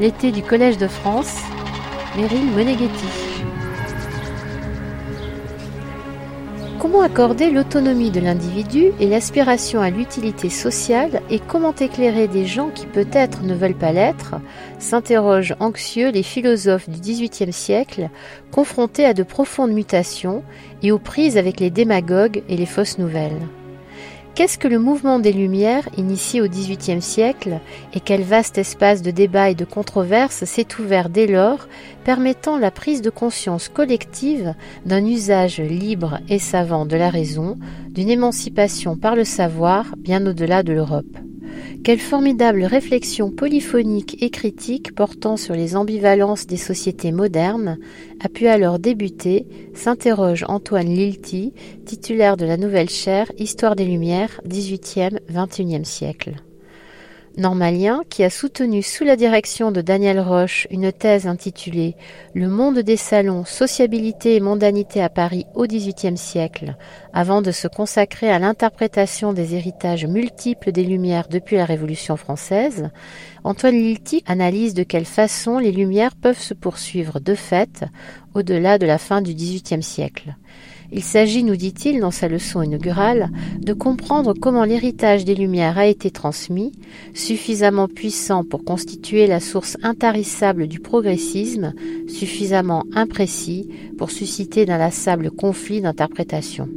L'été du Collège de France, Meryl Moneghetti. Comment accorder l'autonomie de l'individu et l'aspiration à l'utilité sociale et comment éclairer des gens qui peut-être ne veulent pas l'être s'interrogent anxieux les philosophes du XVIIIe siècle confrontés à de profondes mutations et aux prises avec les démagogues et les fausses nouvelles. Qu'est-ce que le mouvement des Lumières, initié au XVIIIe siècle, et quel vaste espace de débat et de controverse s'est ouvert dès lors, permettant la prise de conscience collective d'un usage libre et savant de la raison, d'une émancipation par le savoir bien au-delà de l'Europe? Quelle formidable réflexion polyphonique et critique portant sur les ambivalences des sociétés modernes a pu alors débuter, s'interroge Antoine Lilti, titulaire de la nouvelle chaire Histoire des Lumières, 18e-21e siècle normalien qui a soutenu sous la direction de Daniel Roche une thèse intitulée Le monde des salons, sociabilité et mondanité à Paris au XVIIIe siècle, avant de se consacrer à l'interprétation des héritages multiples des Lumières depuis la Révolution française, Antoine Lilti analyse de quelle façon les Lumières peuvent se poursuivre de fait au-delà de la fin du XVIIIe siècle. Il s'agit, nous dit-il dans sa leçon inaugurale, de comprendre comment l'héritage des Lumières a été transmis, suffisamment puissant pour constituer la source intarissable du progressisme, suffisamment imprécis pour susciter d'inlassables conflits d'interprétation.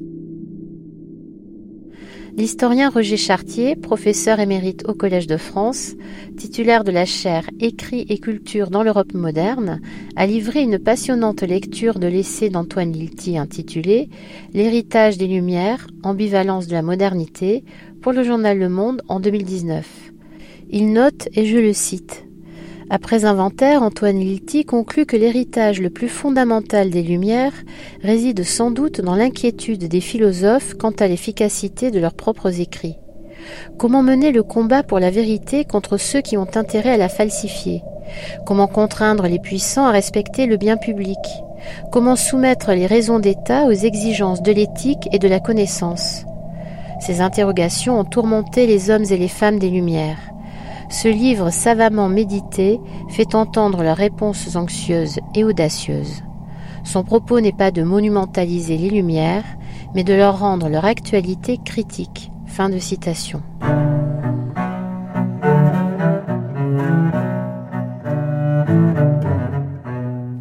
L'historien Roger Chartier, professeur émérite au Collège de France, titulaire de la chaire Écrit et culture dans l'Europe moderne, a livré une passionnante lecture de l'essai d'Antoine Lilti intitulé L'héritage des Lumières, ambivalence de la modernité pour le journal Le Monde en 2019. Il note, et je le cite, après inventaire, Antoine Lilti conclut que l'héritage le plus fondamental des Lumières réside sans doute dans l'inquiétude des philosophes quant à l'efficacité de leurs propres écrits. Comment mener le combat pour la vérité contre ceux qui ont intérêt à la falsifier? Comment contraindre les puissants à respecter le bien public? Comment soumettre les raisons d'État aux exigences de l'éthique et de la connaissance? Ces interrogations ont tourmenté les hommes et les femmes des Lumières. Ce livre savamment médité fait entendre leurs réponses anxieuses et audacieuses. Son propos n'est pas de monumentaliser les Lumières, mais de leur rendre leur actualité critique. Fin de citation.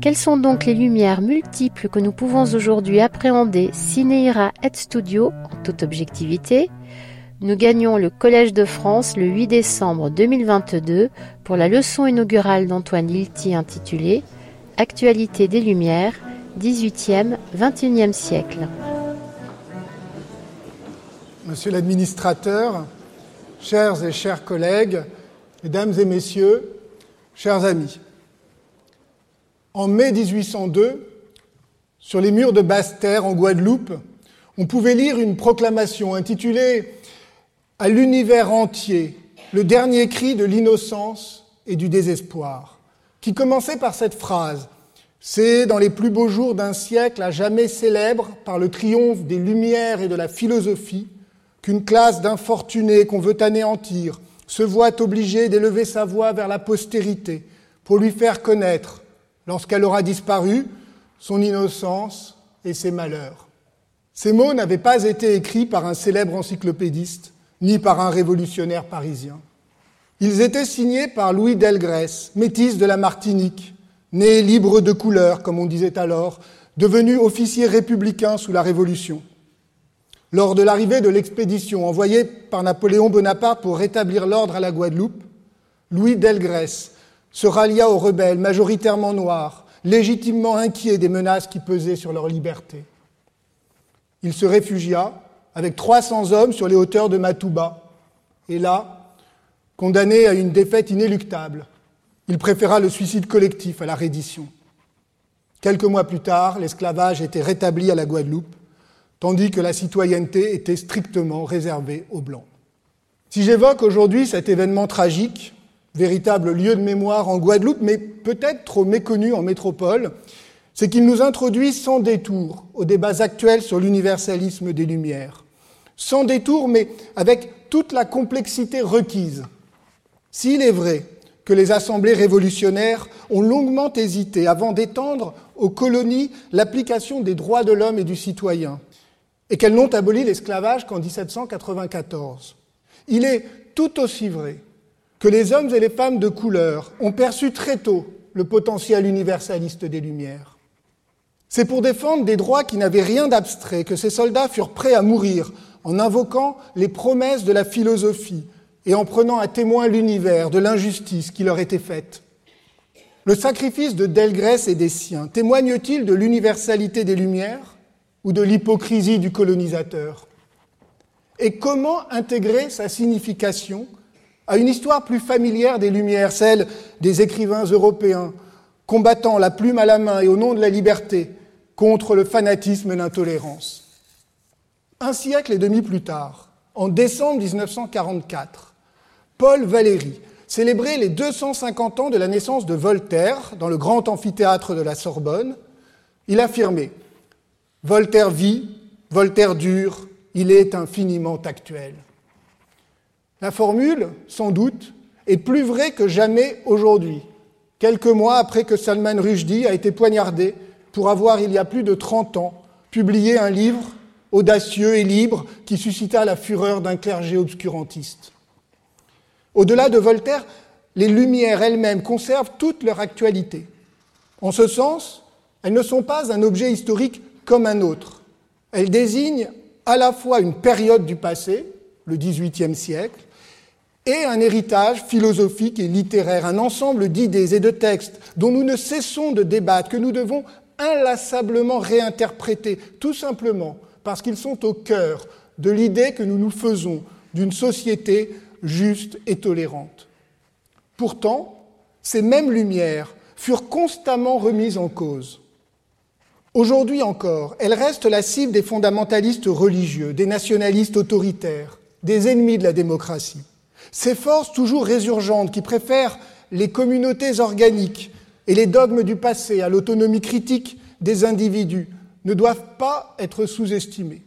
Quelles sont donc les lumières multiples que nous pouvons aujourd'hui appréhender? Cinéra et studio en toute objectivité nous gagnons le Collège de France le 8 décembre 2022 pour la leçon inaugurale d'Antoine Lilti intitulée Actualité des Lumières, 18e, 21e siècle. Monsieur l'administrateur, chers et chers collègues, mesdames et messieurs, chers amis, en mai 1802, sur les murs de Basse-Terre en Guadeloupe, on pouvait lire une proclamation intitulée à l'univers entier le dernier cri de l'innocence et du désespoir, qui commençait par cette phrase C'est dans les plus beaux jours d'un siècle à jamais célèbre par le triomphe des Lumières et de la philosophie qu'une classe d'infortunés qu'on veut anéantir se voit obligée d'élever sa voix vers la postérité pour lui faire connaître, lorsqu'elle aura disparu, son innocence et ses malheurs. Ces mots n'avaient pas été écrits par un célèbre encyclopédiste, ni par un révolutionnaire parisien. Ils étaient signés par Louis Delgrès, métis de la Martinique, né libre de couleur, comme on disait alors, devenu officier républicain sous la Révolution. Lors de l'arrivée de l'expédition envoyée par Napoléon Bonaparte pour rétablir l'ordre à la Guadeloupe, Louis Delgrès se rallia aux rebelles majoritairement noirs, légitimement inquiets des menaces qui pesaient sur leur liberté. Il se réfugia avec 300 hommes sur les hauteurs de Matouba. Et là, condamné à une défaite inéluctable, il préféra le suicide collectif à la reddition. Quelques mois plus tard, l'esclavage était rétabli à la Guadeloupe, tandis que la citoyenneté était strictement réservée aux Blancs. Si j'évoque aujourd'hui cet événement tragique, véritable lieu de mémoire en Guadeloupe, mais peut-être trop méconnu en métropole, c'est qu'il nous introduit sans détour aux débats actuels sur l'universalisme des Lumières. Sans détour, mais avec toute la complexité requise. S'il est vrai que les assemblées révolutionnaires ont longuement hésité avant d'étendre aux colonies l'application des droits de l'homme et du citoyen, et qu'elles n'ont aboli l'esclavage qu'en 1794, il est tout aussi vrai que les hommes et les femmes de couleur ont perçu très tôt le potentiel universaliste des Lumières. C'est pour défendre des droits qui n'avaient rien d'abstrait que ces soldats furent prêts à mourir en invoquant les promesses de la philosophie et en prenant à témoin l'univers de l'injustice qui leur était faite. Le sacrifice de Delgrès et des siens témoigne-t-il de l'universalité des Lumières ou de l'hypocrisie du colonisateur? Et comment intégrer sa signification à une histoire plus familière des Lumières, celle des écrivains européens, combattant la plume à la main et au nom de la liberté contre le fanatisme et l'intolérance. Un siècle et demi plus tard, en décembre 1944, Paul Valéry célébrait les 250 ans de la naissance de Voltaire dans le grand amphithéâtre de la Sorbonne. Il affirmait Voltaire vit, Voltaire dure, il est infiniment actuel. La formule, sans doute, est plus vraie que jamais aujourd'hui, quelques mois après que Salman Rushdie a été poignardé pour avoir, il y a plus de 30 ans, publié un livre audacieux et libre qui suscita la fureur d'un clergé obscurantiste. Au-delà de Voltaire, les Lumières elles-mêmes conservent toute leur actualité. En ce sens, elles ne sont pas un objet historique comme un autre. Elles désignent à la fois une période du passé, le XVIIIe siècle, et un héritage philosophique et littéraire, un ensemble d'idées et de textes dont nous ne cessons de débattre, que nous devons inlassablement réinterpréter, tout simplement parce qu'ils sont au cœur de l'idée que nous nous faisons d'une société juste et tolérante. Pourtant, ces mêmes lumières furent constamment remises en cause. Aujourd'hui encore, elles restent la cible des fondamentalistes religieux, des nationalistes autoritaires, des ennemis de la démocratie. Ces forces toujours résurgentes qui préfèrent les communautés organiques et les dogmes du passé à l'autonomie critique des individus ne doivent pas être sous-estimées.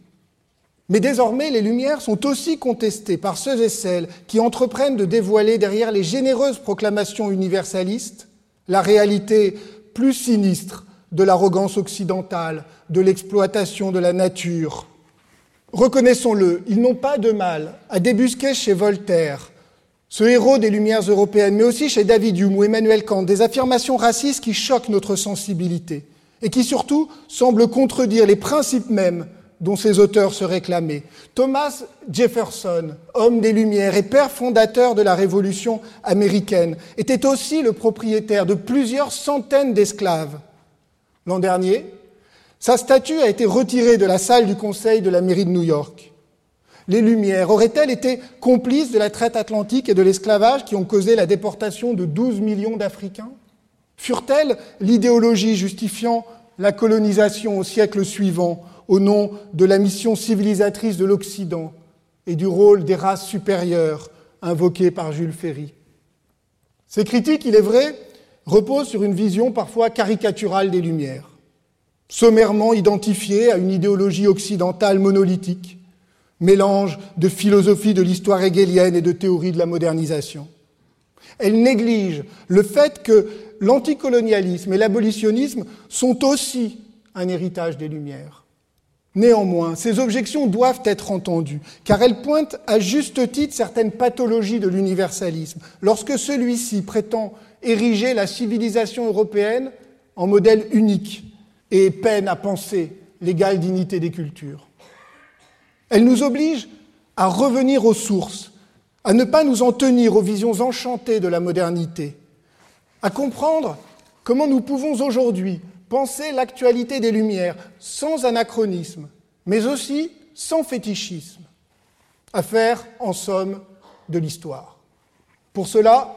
Mais désormais, les Lumières sont aussi contestées par ceux et celles qui entreprennent de dévoiler derrière les généreuses proclamations universalistes la réalité plus sinistre de l'arrogance occidentale, de l'exploitation de la nature. Reconnaissons-le, ils n'ont pas de mal à débusquer chez Voltaire ce héros des Lumières européennes, mais aussi chez David Hume ou Emmanuel Kant, des affirmations racistes qui choquent notre sensibilité et qui surtout semblent contredire les principes mêmes dont ces auteurs se réclamaient. Thomas Jefferson, homme des Lumières et père fondateur de la Révolution américaine, était aussi le propriétaire de plusieurs centaines d'esclaves. L'an dernier, sa statue a été retirée de la salle du Conseil de la mairie de New York les Lumières. Auraient-elles été complices de la traite atlantique et de l'esclavage qui ont causé la déportation de 12 millions d'Africains? Furent-elles l'idéologie justifiant la colonisation au siècle suivant au nom de la mission civilisatrice de l'Occident et du rôle des races supérieures invoquées par Jules Ferry? Ces critiques, il est vrai, reposent sur une vision parfois caricaturale des Lumières, sommairement identifiée à une idéologie occidentale monolithique mélange de philosophie de l'histoire hegelienne et de théorie de la modernisation. Elle néglige le fait que l'anticolonialisme et l'abolitionnisme sont aussi un héritage des Lumières. Néanmoins, ces objections doivent être entendues, car elles pointent à juste titre certaines pathologies de l'universalisme, lorsque celui-ci prétend ériger la civilisation européenne en modèle unique et peine à penser l'égale dignité des cultures. Elle nous oblige à revenir aux sources, à ne pas nous en tenir aux visions enchantées de la modernité, à comprendre comment nous pouvons aujourd'hui penser l'actualité des Lumières sans anachronisme, mais aussi sans fétichisme, à faire, en somme, de l'histoire. Pour cela,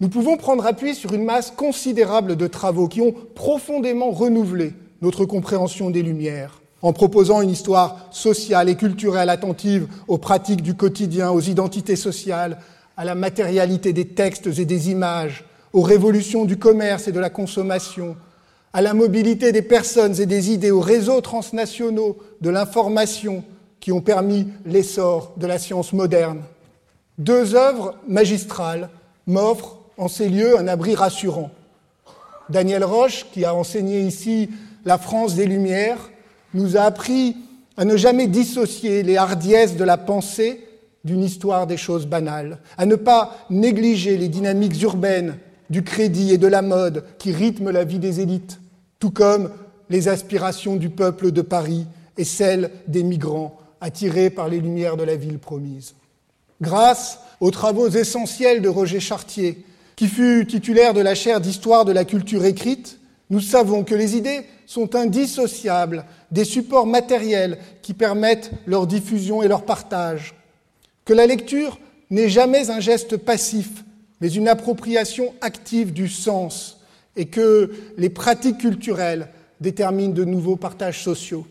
nous pouvons prendre appui sur une masse considérable de travaux qui ont profondément renouvelé notre compréhension des Lumières, en proposant une histoire sociale et culturelle attentive aux pratiques du quotidien, aux identités sociales, à la matérialité des textes et des images, aux révolutions du commerce et de la consommation, à la mobilité des personnes et des idées, aux réseaux transnationaux de l'information qui ont permis l'essor de la science moderne. deux œuvres magistrales m'offrent en ces lieux un abri rassurant. Daniel Roche, qui a enseigné ici la France des Lumières, nous a appris à ne jamais dissocier les hardiesses de la pensée d'une histoire des choses banales, à ne pas négliger les dynamiques urbaines du crédit et de la mode qui rythment la vie des élites, tout comme les aspirations du peuple de Paris et celles des migrants attirés par les lumières de la ville promise. Grâce aux travaux essentiels de Roger Chartier, qui fut titulaire de la chaire d'histoire de la culture écrite, nous savons que les idées sont indissociables des supports matériels qui permettent leur diffusion et leur partage, que la lecture n'est jamais un geste passif, mais une appropriation active du sens, et que les pratiques culturelles déterminent de nouveaux partages sociaux.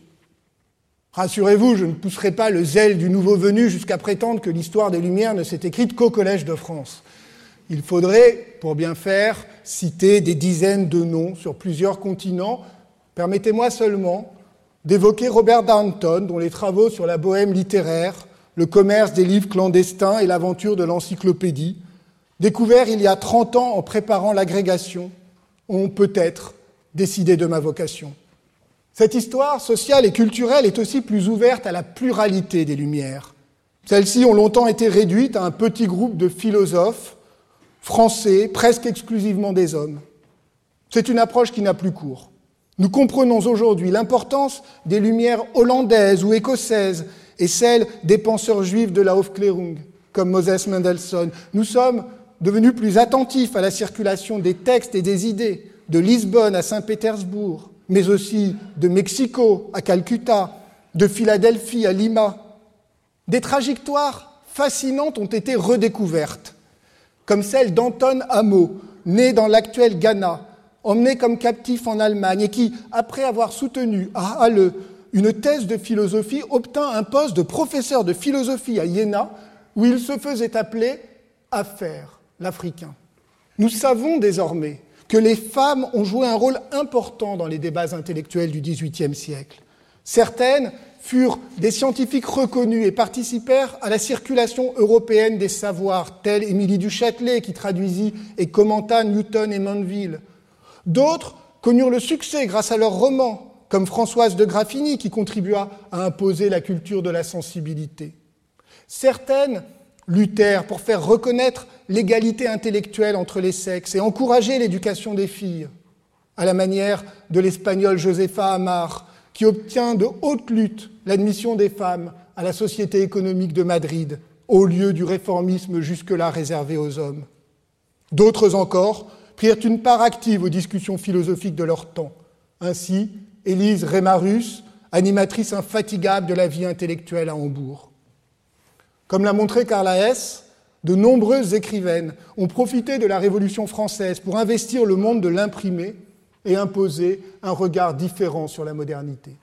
Rassurez-vous, je ne pousserai pas le zèle du nouveau venu jusqu'à prétendre que l'histoire des Lumières ne s'est écrite qu'au Collège de France. Il faudrait, pour bien faire, citer des dizaines de noms sur plusieurs continents. Permettez-moi seulement d'évoquer Robert Darnton, dont les travaux sur la bohème littéraire, le commerce des livres clandestins et l'aventure de l'encyclopédie, découverts il y a 30 ans en préparant l'agrégation, ont peut-être décidé de ma vocation. Cette histoire sociale et culturelle est aussi plus ouverte à la pluralité des Lumières. Celles-ci ont longtemps été réduites à un petit groupe de philosophes français, presque exclusivement des hommes. C'est une approche qui n'a plus cours. Nous comprenons aujourd'hui l'importance des Lumières hollandaises ou écossaises et celle des penseurs juifs de la Hofklärung, comme Moses Mendelssohn. Nous sommes devenus plus attentifs à la circulation des textes et des idées, de Lisbonne à Saint-Pétersbourg, mais aussi de Mexico à Calcutta, de Philadelphie à Lima. Des trajectoires fascinantes ont été redécouvertes, comme celle d'Anton Amo, né dans l'actuel Ghana, emmené comme captif en Allemagne et qui, après avoir soutenu à Halle une thèse de philosophie, obtint un poste de professeur de philosophie à Iéna, où il se faisait appeler Affaire, l'Africain. Nous savons désormais que les femmes ont joué un rôle important dans les débats intellectuels du XVIIIe siècle. Certaines furent des scientifiques reconnus et participèrent à la circulation européenne des savoirs, telle Émilie du Châtelet qui traduisit et commenta Newton et Mandeville. D'autres connurent le succès grâce à leurs romans, comme Françoise de Graffigny qui contribua à imposer la culture de la sensibilité. Certaines luttèrent pour faire reconnaître l'égalité intellectuelle entre les sexes et encourager l'éducation des filles, à la manière de l'espagnole Josefa Amar, qui obtient de haute lutte l'admission des femmes à la Société économique de Madrid, au lieu du réformisme jusque-là réservé aux hommes. D'autres encore prirent une part active aux discussions philosophiques de leur temps. Ainsi, Élise Rémarus, animatrice infatigable de la vie intellectuelle à Hambourg. Comme l'a montré Carla Hess, de nombreuses écrivaines ont profité de la Révolution française pour investir le monde de l'imprimé et imposer un regard différent sur la modernité.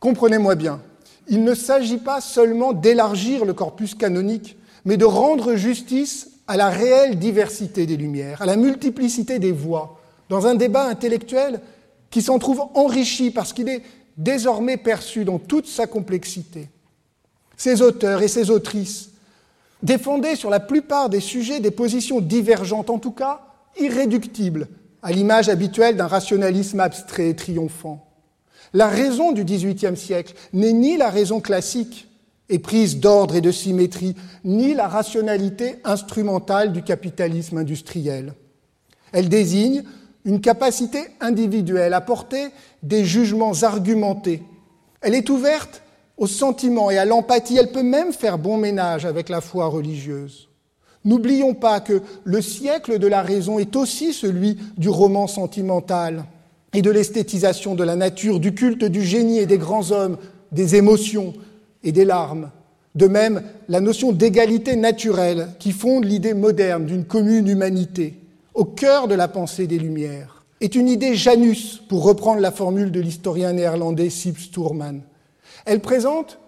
Comprenez-moi bien, il ne s'agit pas seulement d'élargir le corpus canonique, mais de rendre justice à la réelle diversité des lumières, à la multiplicité des voix, dans un débat intellectuel qui s'en trouve enrichi parce qu'il est désormais perçu dans toute sa complexité. Ces auteurs et ces autrices défendaient sur la plupart des sujets des positions divergentes, en tout cas irréductibles, à l'image habituelle d'un rationalisme abstrait et triomphant. La raison du XVIIIe siècle n'est ni la raison classique, éprise d'ordre et de symétrie, ni la rationalité instrumentale du capitalisme industriel. Elle désigne une capacité individuelle à porter des jugements argumentés. Elle est ouverte au sentiment et à l'empathie. Elle peut même faire bon ménage avec la foi religieuse. N'oublions pas que le siècle de la raison est aussi celui du roman sentimental et de l'esthétisation de la nature, du culte du génie et des grands hommes, des émotions et des larmes. De même, la notion d'égalité naturelle qui fonde l'idée moderne d'une commune humanité, au cœur de la pensée des Lumières, est une idée Janus, pour reprendre la formule de l'historien néerlandais Sips Stourman. Elle présente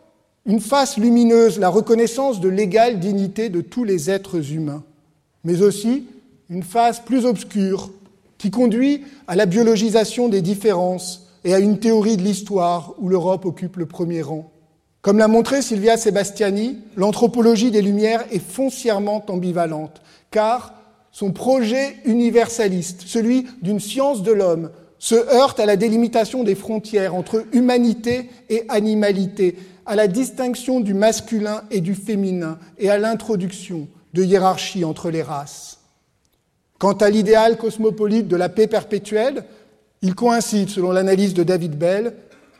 une face lumineuse, la reconnaissance de l'égale dignité de tous les êtres humains, mais aussi une face plus obscure qui conduit à la biologisation des différences et à une théorie de l'histoire où l'Europe occupe le premier rang. Comme l'a montré Silvia Sebastiani, l'anthropologie des Lumières est foncièrement ambivalente, car son projet universaliste, celui d'une science de l'homme, se heurte à la délimitation des frontières entre humanité et animalité, à la distinction du masculin et du féminin et à l'introduction de hiérarchies entre les races. Quant à l'idéal cosmopolite de la paix perpétuelle, il coïncide, selon l'analyse de David Bell,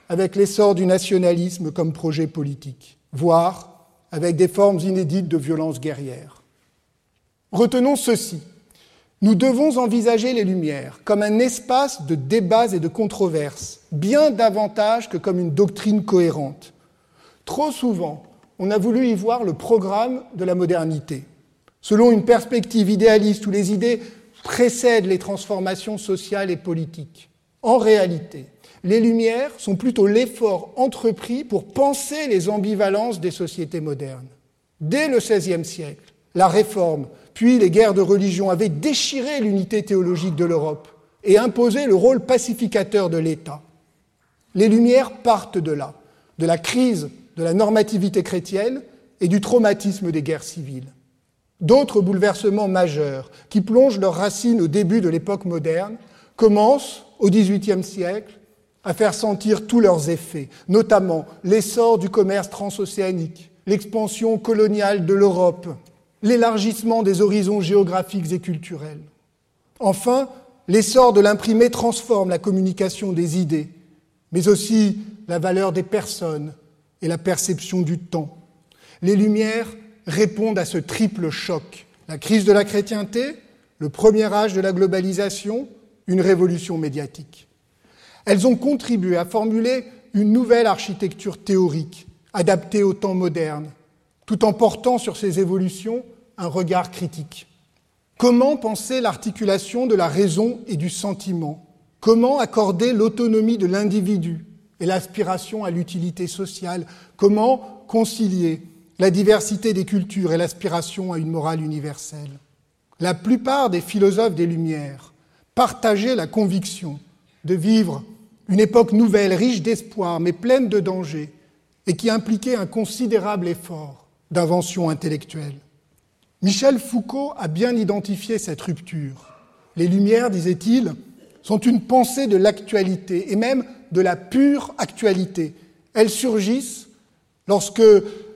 avec l'essor du nationalisme comme projet politique, voire avec des formes inédites de violence guerrière. Retenons ceci. Nous devons envisager les Lumières comme un espace de débats et de controverses, bien davantage que comme une doctrine cohérente. Trop souvent, on a voulu y voir le programme de la modernité, selon une perspective idéaliste où les idées précèdent les transformations sociales et politiques. En réalité, les Lumières sont plutôt l'effort entrepris pour penser les ambivalences des sociétés modernes. Dès le XVIe siècle, la Réforme, puis les guerres de religion avaient déchiré l'unité théologique de l'Europe et imposé le rôle pacificateur de l'État. Les Lumières partent de là, de la crise de la normativité chrétienne et du traumatisme des guerres civiles. D'autres bouleversements majeurs, qui plongent leurs racines au début de l'époque moderne, commencent au XVIIIe siècle à faire sentir tous leurs effets, notamment l'essor du commerce transocéanique, l'expansion coloniale de l'Europe, l'élargissement des horizons géographiques et culturels. Enfin, l'essor de l'imprimé transforme la communication des idées, mais aussi la valeur des personnes, et la perception du temps. Les Lumières répondent à ce triple choc. La crise de la chrétienté, le premier âge de la globalisation, une révolution médiatique. Elles ont contribué à formuler une nouvelle architecture théorique, adaptée au temps moderne, tout en portant sur ces évolutions un regard critique. Comment penser l'articulation de la raison et du sentiment? Comment accorder l'autonomie de l'individu? Et l'aspiration à l'utilité sociale. Comment concilier la diversité des cultures et l'aspiration à une morale universelle? La plupart des philosophes des Lumières partageaient la conviction de vivre une époque nouvelle, riche d'espoir, mais pleine de dangers, et qui impliquait un considérable effort d'invention intellectuelle. Michel Foucault a bien identifié cette rupture. Les Lumières, disait-il, sont une pensée de l'actualité et même de la pure actualité. Elles surgissent lorsque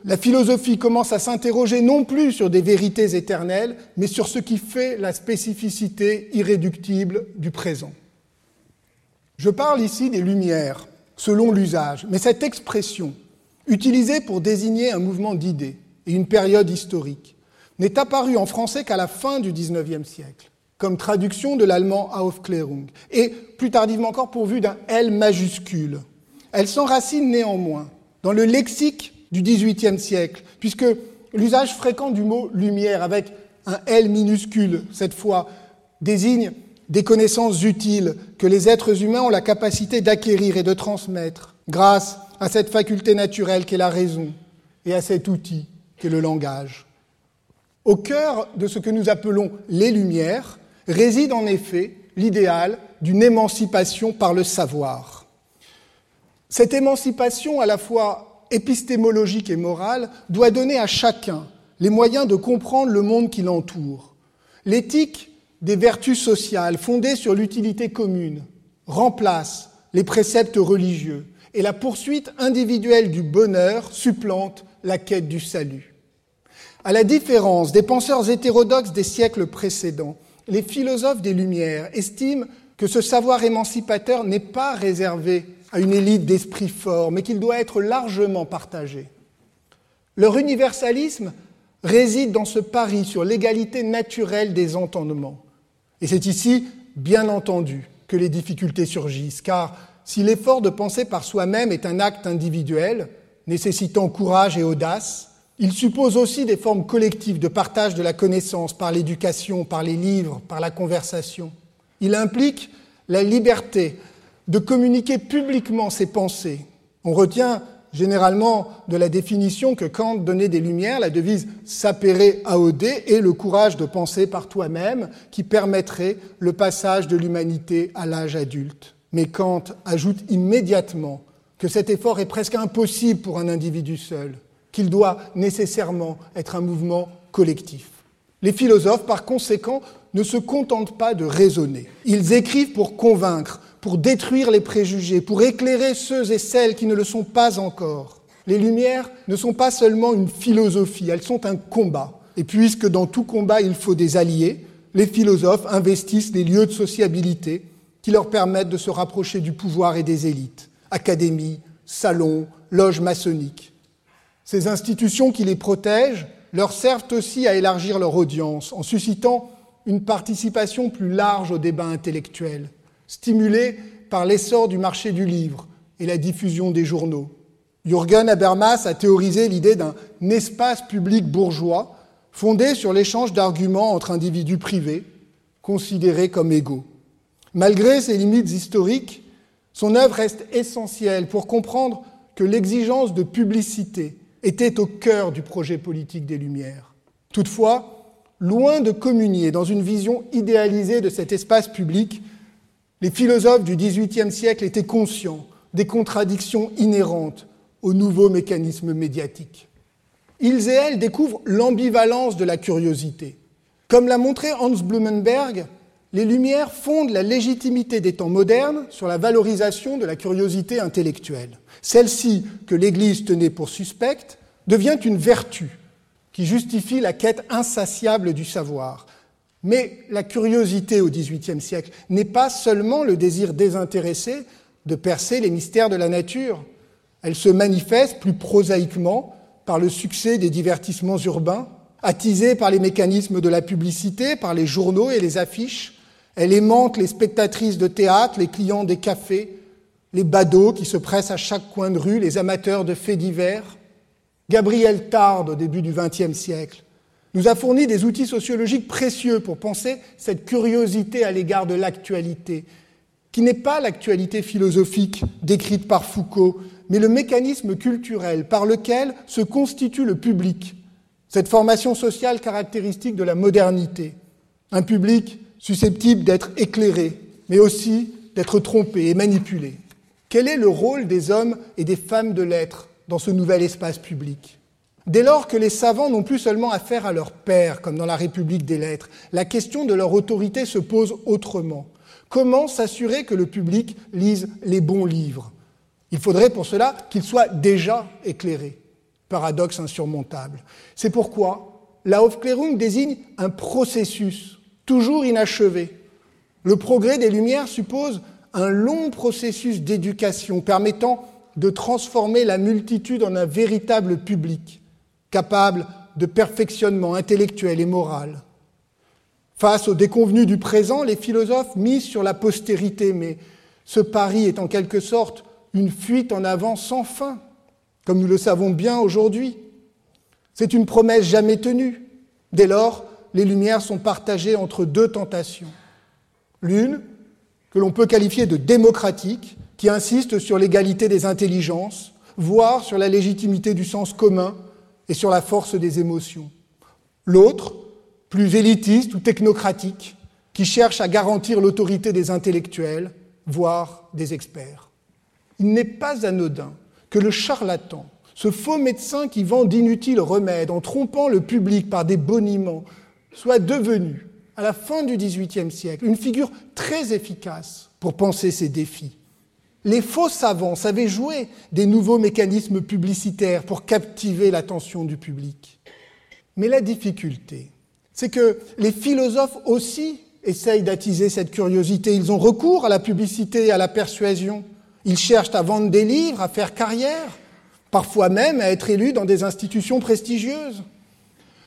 la philosophie commence à s'interroger non plus sur des vérités éternelles, mais sur ce qui fait la spécificité irréductible du présent. Je parle ici des Lumières, selon l'usage, mais cette expression, utilisée pour désigner un mouvement d'idées et une période historique, n'est apparue en français qu'à la fin du XIXe siècle comme traduction de l'allemand Aufklärung, et plus tardivement encore pourvue d'un L majuscule. Elle s'enracine néanmoins dans le lexique du XVIIIe siècle, puisque l'usage fréquent du mot lumière avec un L minuscule, cette fois, désigne des connaissances utiles que les êtres humains ont la capacité d'acquérir et de transmettre grâce à cette faculté naturelle qu'est la raison et à cet outil qu'est le langage. Au cœur de ce que nous appelons les Lumières réside en effet l'idéal d'une émancipation par le savoir. Cette émancipation à la fois épistémologique et morale doit donner à chacun les moyens de comprendre le monde qui l'entoure. L'éthique des vertus sociales fondées sur l'utilité commune remplace les préceptes religieux et la poursuite individuelle du bonheur supplante la quête du salut. À la différence des penseurs hétérodoxes des siècles précédents, les philosophes des Lumières estiment que ce savoir émancipateur n'est pas réservé à une élite d'esprit fort, mais qu'il doit être largement partagé. Leur universalisme réside dans ce pari sur l'égalité naturelle des entendements. Et c'est ici, bien entendu, que les difficultés surgissent, car si l'effort de penser par soi-même est un acte individuel, nécessitant courage et audace, il suppose aussi des formes collectives de partage de la connaissance par l'éducation, par les livres, par la conversation. Il implique la liberté de communiquer publiquement ses pensées. On retient généralement de la définition que Kant donnait des Lumières la devise sapere aude et le courage de penser par toi-même qui permettrait le passage de l'humanité à l'âge adulte. Mais Kant ajoute immédiatement que cet effort est presque impossible pour un individu seul, qu'il doit nécessairement être un mouvement collectif. Les philosophes, par conséquent, ne se contentent pas de raisonner. Ils écrivent pour convaincre, pour détruire les préjugés, pour éclairer ceux et celles qui ne le sont pas encore. Les Lumières ne sont pas seulement une philosophie, elles sont un combat. Et puisque dans tout combat il faut des alliés, les philosophes investissent des lieux de sociabilité qui leur permettent de se rapprocher du pouvoir et des élites, académies, salons, loges maçonniques. Ces institutions qui les protègent leur servent aussi à élargir leur audience en suscitant une participation plus large au débat intellectuel, stimulée par l'essor du marché du livre et la diffusion des journaux. Jürgen Habermas a théorisé l'idée d'un espace public bourgeois fondé sur l'échange d'arguments entre individus privés, considérés comme égaux. Malgré ses limites historiques, son œuvre reste essentielle pour comprendre que l'exigence de publicité était au cœur du projet politique des Lumières. Toutefois, loin de communier dans une vision idéalisée de cet espace public, les philosophes du XVIIIe siècle étaient conscients des contradictions inhérentes aux nouveaux mécanismes médiatiques. Ils et elles découvrent l'ambivalence de la curiosité. Comme l'a montré Hans Blumenberg, les Lumières fondent la légitimité des temps modernes sur la valorisation de la curiosité intellectuelle. Celle-ci, que l'Église tenait pour suspecte, devient une vertu qui justifie la quête insatiable du savoir. Mais la curiosité au XVIIIe siècle n'est pas seulement le désir désintéressé de percer les mystères de la nature. Elle se manifeste plus prosaïquement par le succès des divertissements urbains, attisée par les mécanismes de la publicité, par les journaux et les affiches, elle aimante les spectatrices de théâtre, les clients des cafés, les badauds qui se pressent à chaque coin de rue, les amateurs de faits divers. Gabriel Tarde, au début du XXe siècle, nous a fourni des outils sociologiques précieux pour penser cette curiosité à l'égard de l'actualité, qui n'est pas l'actualité philosophique décrite par Foucault, mais le mécanisme culturel par lequel se constitue le public, cette formation sociale caractéristique de la modernité. Un public susceptible d'être éclairé, mais aussi d'être trompé et manipulé. Quel est le rôle des hommes et des femmes de l'être dans ce nouvel espace public? Dès lors que les savants n'ont plus seulement affaire à leur père, comme dans la République des lettres, la question de leur autorité se pose autrement. Comment s'assurer que le public lise les bons livres? Il faudrait pour cela qu'il soit déjà éclairé. Paradoxe insurmontable. C'est pourquoi la Aufklärung désigne un processus toujours inachevé. Le progrès des Lumières suppose un long processus d'éducation permettant de transformer la multitude en un véritable public, capable de perfectionnement intellectuel et moral. Face aux déconvenus du présent, les philosophes misent sur la postérité, mais ce pari est en quelque sorte une fuite en avant sans fin, comme nous le savons bien aujourd'hui. C'est une promesse jamais tenue. Dès lors, les Lumières sont partagées entre deux tentations. L'une, que l'on peut qualifier de démocratique, qui insiste sur l'égalité des intelligences, voire sur la légitimité du sens commun et sur la force des émotions. L'autre, plus élitiste ou technocratique, qui cherche à garantir l'autorité des intellectuels, voire des experts. Il n'est pas anodin que le charlatan, ce faux médecin qui vend d'inutiles remèdes en trompant le public par des boniments, soit devenu, à la fin du XVIIIe siècle, une figure très efficace pour penser ces défis. Les faux savants savaient jouer des nouveaux mécanismes publicitaires pour captiver l'attention du public. Mais la difficulté, c'est que les philosophes aussi essayent d'attiser cette curiosité. Ils ont recours à la publicité et à la persuasion. Ils cherchent à vendre des livres, à faire carrière, parfois même à être élus dans des institutions prestigieuses.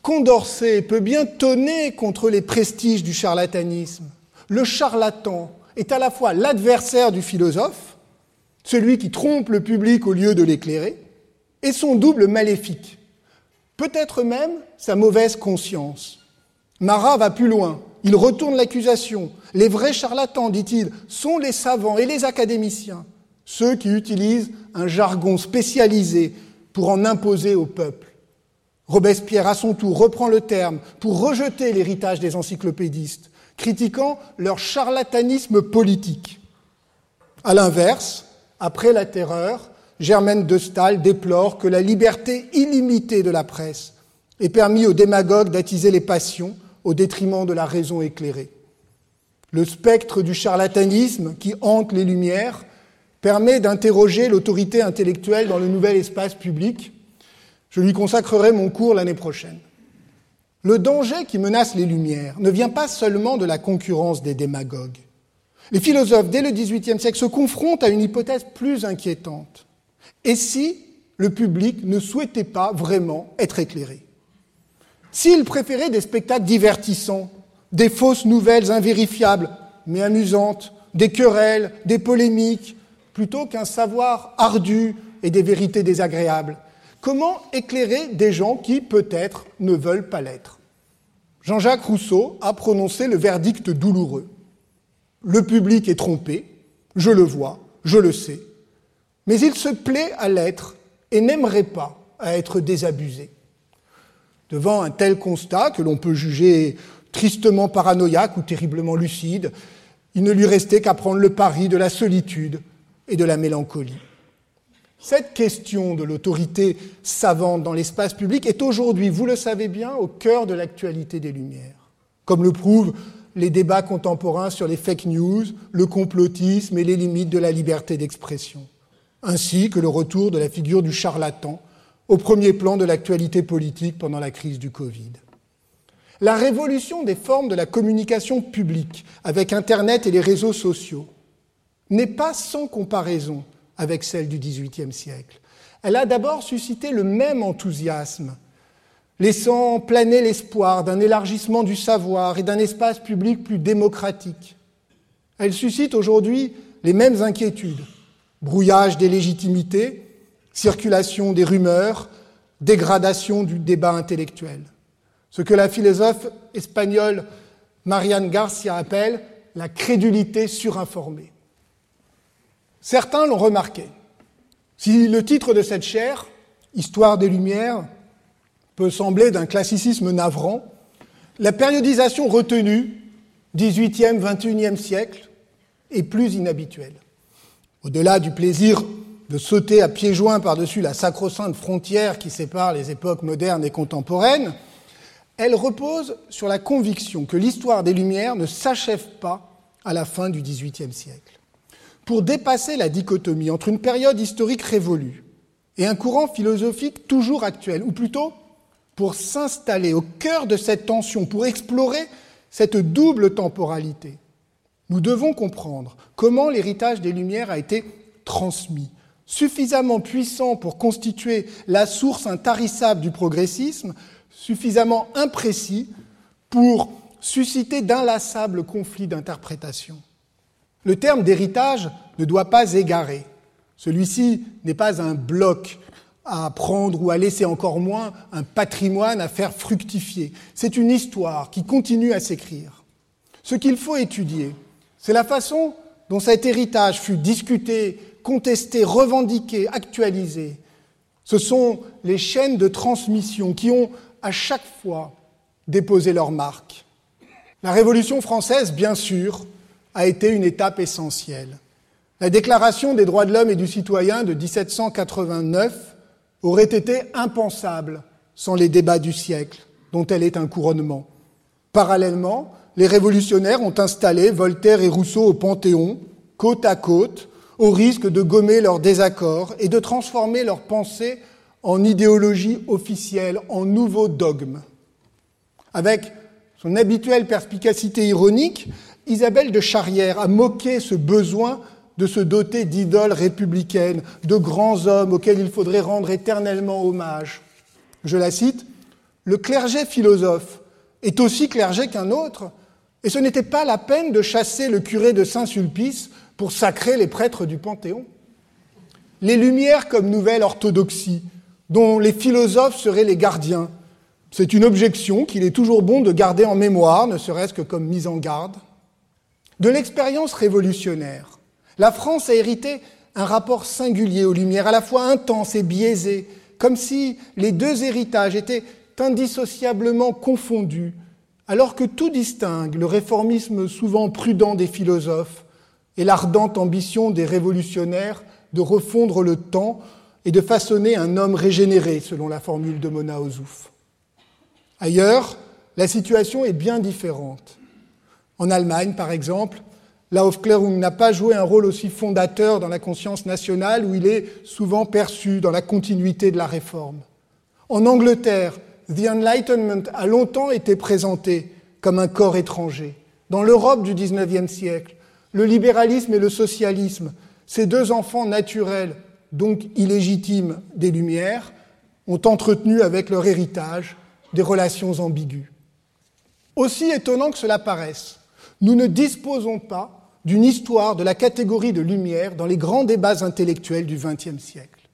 Condorcet peut bien tonner contre les prestiges du charlatanisme. Le charlatan est à la fois l'adversaire du philosophe, celui qui trompe le public au lieu de l'éclairer, et son double maléfique, peut-être même sa mauvaise conscience. Marat va plus loin, il retourne l'accusation. Les vrais charlatans, dit-il, sont les savants et les académiciens, ceux qui utilisent un jargon spécialisé pour en imposer au peuple. Robespierre, à son tour, reprend le terme pour rejeter l'héritage des encyclopédistes, critiquant leur charlatanisme politique. À l'inverse, après la terreur, Germaine de Stahl déplore que la liberté illimitée de la presse ait permis aux démagogues d'attiser les passions au détriment de la raison éclairée. Le spectre du charlatanisme qui hante les Lumières permet d'interroger l'autorité intellectuelle dans le nouvel espace public. Je lui consacrerai mon cours l'année prochaine. Le danger qui menace les Lumières ne vient pas seulement de la concurrence des démagogues. Les philosophes, dès le XVIIIe siècle, se confrontent à une hypothèse plus inquiétante. Et si le public ne souhaitait pas vraiment être éclairé? S'il préférait des spectacles divertissants, des fausses nouvelles invérifiables, mais amusantes, des querelles, des polémiques, plutôt qu'un savoir ardu et des vérités désagréables, comment éclairer des gens qui, peut-être, ne veulent pas l'être? Jean-Jacques Rousseau a prononcé le verdict douloureux. Le public est trompé, je le vois, je le sais, mais il se plaît à l'être et n'aimerait pas à être désabusé. Devant un tel constat, que l'on peut juger tristement paranoïaque ou terriblement lucide, il ne lui restait qu'à prendre le pari de la solitude et de la mélancolie. Cette question de l'autorité savante dans l'espace public est aujourd'hui, vous le savez bien, au cœur de l'actualité des Lumières, comme le prouvent les débats contemporains sur les fake news, le complotisme et les limites de la liberté d'expression, ainsi que le retour de la figure du charlatan au premier plan de l'actualité politique pendant la crise du Covid. La révolution des formes de la communication publique avec Internet et les réseaux sociaux n'est pas sans comparaison avec celle du XVIIIe siècle. Elle a d'abord suscité le même enthousiasme laissant planer l'espoir d'un élargissement du savoir et d'un espace public plus démocratique. Elle suscite aujourd'hui les mêmes inquiétudes brouillage des légitimités, circulation des rumeurs, dégradation du débat intellectuel. Ce que la philosophe espagnole Marianne Garcia appelle la crédulité surinformée. Certains l'ont remarqué. Si le titre de cette chaire, Histoire des Lumières, peut sembler d'un classicisme navrant, la périodisation retenue, 18e, 21e siècle, est plus inhabituelle. Au-delà du plaisir de sauter à pieds joints par-dessus la sacro-sainte frontière qui sépare les époques modernes et contemporaines, elle repose sur la conviction que l'histoire des Lumières ne s'achève pas à la fin du XVIIIe siècle. Pour dépasser la dichotomie entre une période historique révolue et un courant philosophique toujours actuel, ou plutôt pour s'installer au cœur de cette tension, pour explorer cette double temporalité. Nous devons comprendre comment l'héritage des Lumières a été transmis, suffisamment puissant pour constituer la source intarissable du progressisme, suffisamment imprécis pour susciter d'inlassables conflits d'interprétation. Le terme d'héritage ne doit pas égarer. Celui-ci n'est pas un bloc à prendre ou à laisser encore moins un patrimoine à faire fructifier. C'est une histoire qui continue à s'écrire. Ce qu'il faut étudier, c'est la façon dont cet héritage fut discuté, contesté, revendiqué, actualisé. Ce sont les chaînes de transmission qui ont à chaque fois déposé leur marque. La Révolution française, bien sûr, a été une étape essentielle. La Déclaration des droits de l'homme et du citoyen de 1789 aurait été impensable sans les débats du siècle, dont elle est un couronnement. Parallèlement, les révolutionnaires ont installé Voltaire et Rousseau au Panthéon, côte à côte, au risque de gommer leurs désaccords et de transformer leurs pensées en idéologie officielle, en nouveaux dogmes. Avec son habituelle perspicacité ironique, Isabelle de Charrière a moqué ce besoin de se doter d'idoles républicaines, de grands hommes auxquels il faudrait rendre éternellement hommage. Je la cite, Le clergé philosophe est aussi clergé qu'un autre, et ce n'était pas la peine de chasser le curé de Saint-Sulpice pour sacrer les prêtres du Panthéon. Les Lumières comme nouvelle orthodoxie, dont les philosophes seraient les gardiens, c'est une objection qu'il est toujours bon de garder en mémoire, ne serait-ce que comme mise en garde. De l'expérience révolutionnaire, la France a hérité un rapport singulier aux Lumières, à la fois intense et biaisé, comme si les deux héritages étaient indissociablement confondus, alors que tout distingue le réformisme souvent prudent des philosophes et l'ardente ambition des révolutionnaires de refondre le temps et de façonner un homme régénéré, selon la formule de Mona Ozouf. Ailleurs, la situation est bien différente. En Allemagne, par exemple, Aufklärung n'a pas joué un rôle aussi fondateur dans la conscience nationale où il est souvent perçu dans la continuité de la réforme. En Angleterre, The Enlightenment a longtemps été présenté comme un corps étranger. Dans l'Europe du XIXe siècle, le libéralisme et le socialisme, ces deux enfants naturels, donc illégitimes des Lumières, ont entretenu avec leur héritage des relations ambiguës. Aussi étonnant que cela paraisse, nous ne disposons pas d'une histoire de la catégorie de lumière dans les grands débats intellectuels du XXe siècle.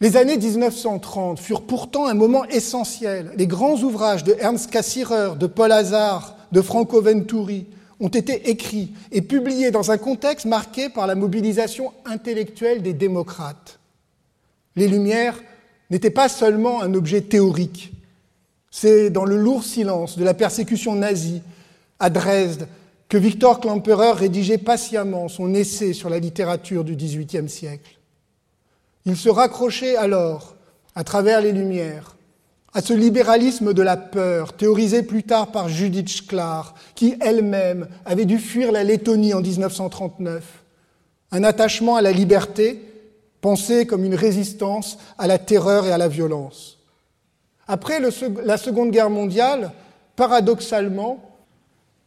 Les années 1930 furent pourtant un moment essentiel. Les grands ouvrages de Ernst Cassirer, de Paul Hazard, de Franco Venturi ont été écrits et publiés dans un contexte marqué par la mobilisation intellectuelle des démocrates. Les Lumières n'étaient pas seulement un objet théorique. C'est dans le lourd silence de la persécution nazie à Dresde que Victor Klemperer rédigeait patiemment son essai sur la littérature du XVIIIe siècle. Il se raccrochait alors, à travers les Lumières, à ce libéralisme de la peur, théorisé plus tard par Judith Schklar, qui elle-même avait dû fuir la Lettonie en 1939. Un attachement à la liberté, pensé comme une résistance à la terreur et à la violence. Après la Seconde Guerre mondiale, paradoxalement,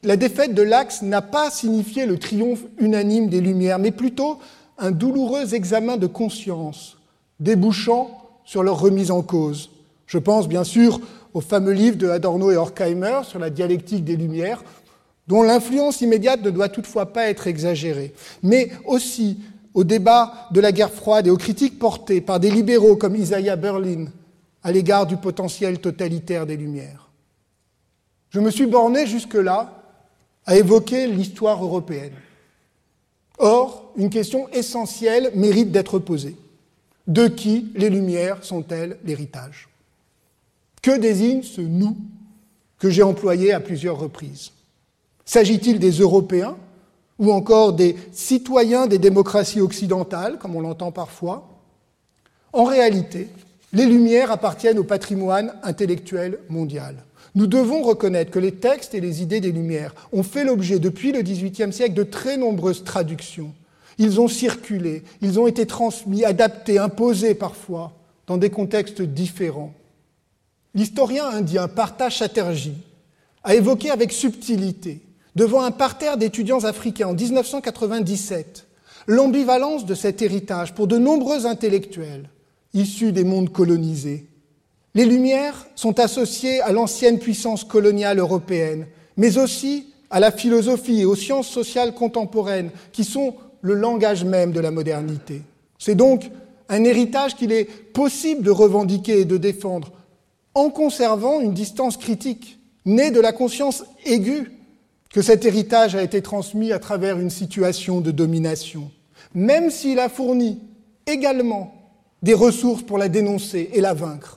la défaite de l'Axe n'a pas signifié le triomphe unanime des Lumières, mais plutôt un douloureux examen de conscience, débouchant sur leur remise en cause. Je pense bien sûr au fameux livre de Adorno et Horkheimer sur la dialectique des Lumières, dont l'influence immédiate ne doit toutefois pas être exagérée, mais aussi au débat de la guerre froide et aux critiques portées par des libéraux comme Isaiah Berlin à l'égard du potentiel totalitaire des Lumières. Je me suis borné jusque-là à évoquer l'histoire européenne. Or, une question essentielle mérite d'être posée. De qui les Lumières sont-elles l'héritage? Que désigne ce nous que j'ai employé à plusieurs reprises? S'agit-il des Européens ou encore des citoyens des démocraties occidentales, comme on l'entend parfois? En réalité, les Lumières appartiennent au patrimoine intellectuel mondial. Nous devons reconnaître que les textes et les idées des Lumières ont fait l'objet depuis le XVIIIe siècle de très nombreuses traductions. Ils ont circulé, ils ont été transmis, adaptés, imposés parfois, dans des contextes différents. L'historien indien Partha Chatterjee a évoqué avec subtilité, devant un parterre d'étudiants africains en 1997, l'ambivalence de cet héritage pour de nombreux intellectuels issus des mondes colonisés les Lumières sont associées à l'ancienne puissance coloniale européenne, mais aussi à la philosophie et aux sciences sociales contemporaines, qui sont le langage même de la modernité. C'est donc un héritage qu'il est possible de revendiquer et de défendre, en conservant une distance critique, née de la conscience aiguë que cet héritage a été transmis à travers une situation de domination, même s'il a fourni également des ressources pour la dénoncer et la vaincre.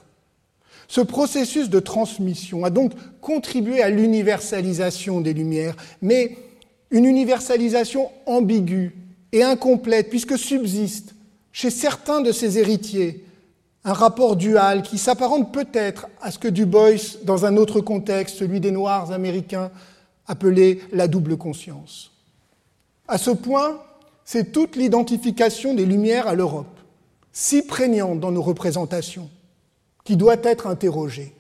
Ce processus de transmission a donc contribué à l'universalisation des Lumières, mais une universalisation ambiguë et incomplète, puisque subsiste chez certains de ses héritiers un rapport dual qui s'apparente peut-être à ce que Du Bois, dans un autre contexte, celui des Noirs américains, appelait la double conscience. À ce point, c'est toute l'identification des Lumières à l'Europe, si prégnante dans nos représentations, qui doit être interrogé.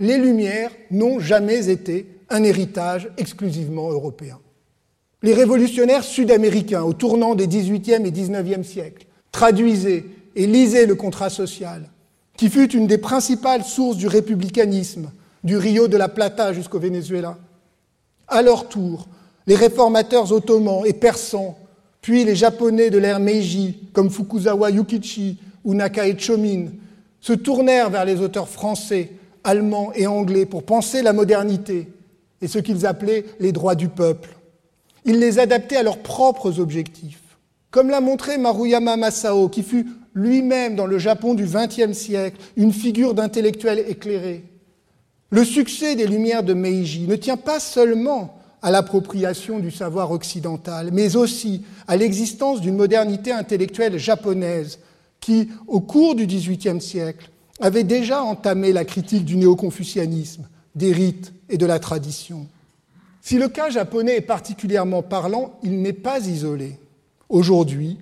Les Lumières n'ont jamais été un héritage exclusivement européen. Les révolutionnaires sud-américains au tournant des XVIIIe et XIXe siècles traduisaient et lisaient le contrat social, qui fut une des principales sources du républicanisme, du Rio de la Plata jusqu'au Venezuela. À leur tour, les réformateurs ottomans et persans, puis les japonais de l'ère Meiji, comme Fukuzawa Yukichi ou Nakae Chomin, se tournèrent vers les auteurs français, allemands et anglais pour penser la modernité et ce qu'ils appelaient les droits du peuple. Ils les adaptaient à leurs propres objectifs, comme l'a montré Maruyama Masao, qui fut lui-même dans le Japon du XXe siècle une figure d'intellectuel éclairé. Le succès des Lumières de Meiji ne tient pas seulement à l'appropriation du savoir occidental, mais aussi à l'existence d'une modernité intellectuelle japonaise qui, au cours du XVIIIe siècle, avait déjà entamé la critique du néo-confucianisme, des rites et de la tradition. Si le cas japonais est particulièrement parlant, il n'est pas isolé. Aujourd'hui,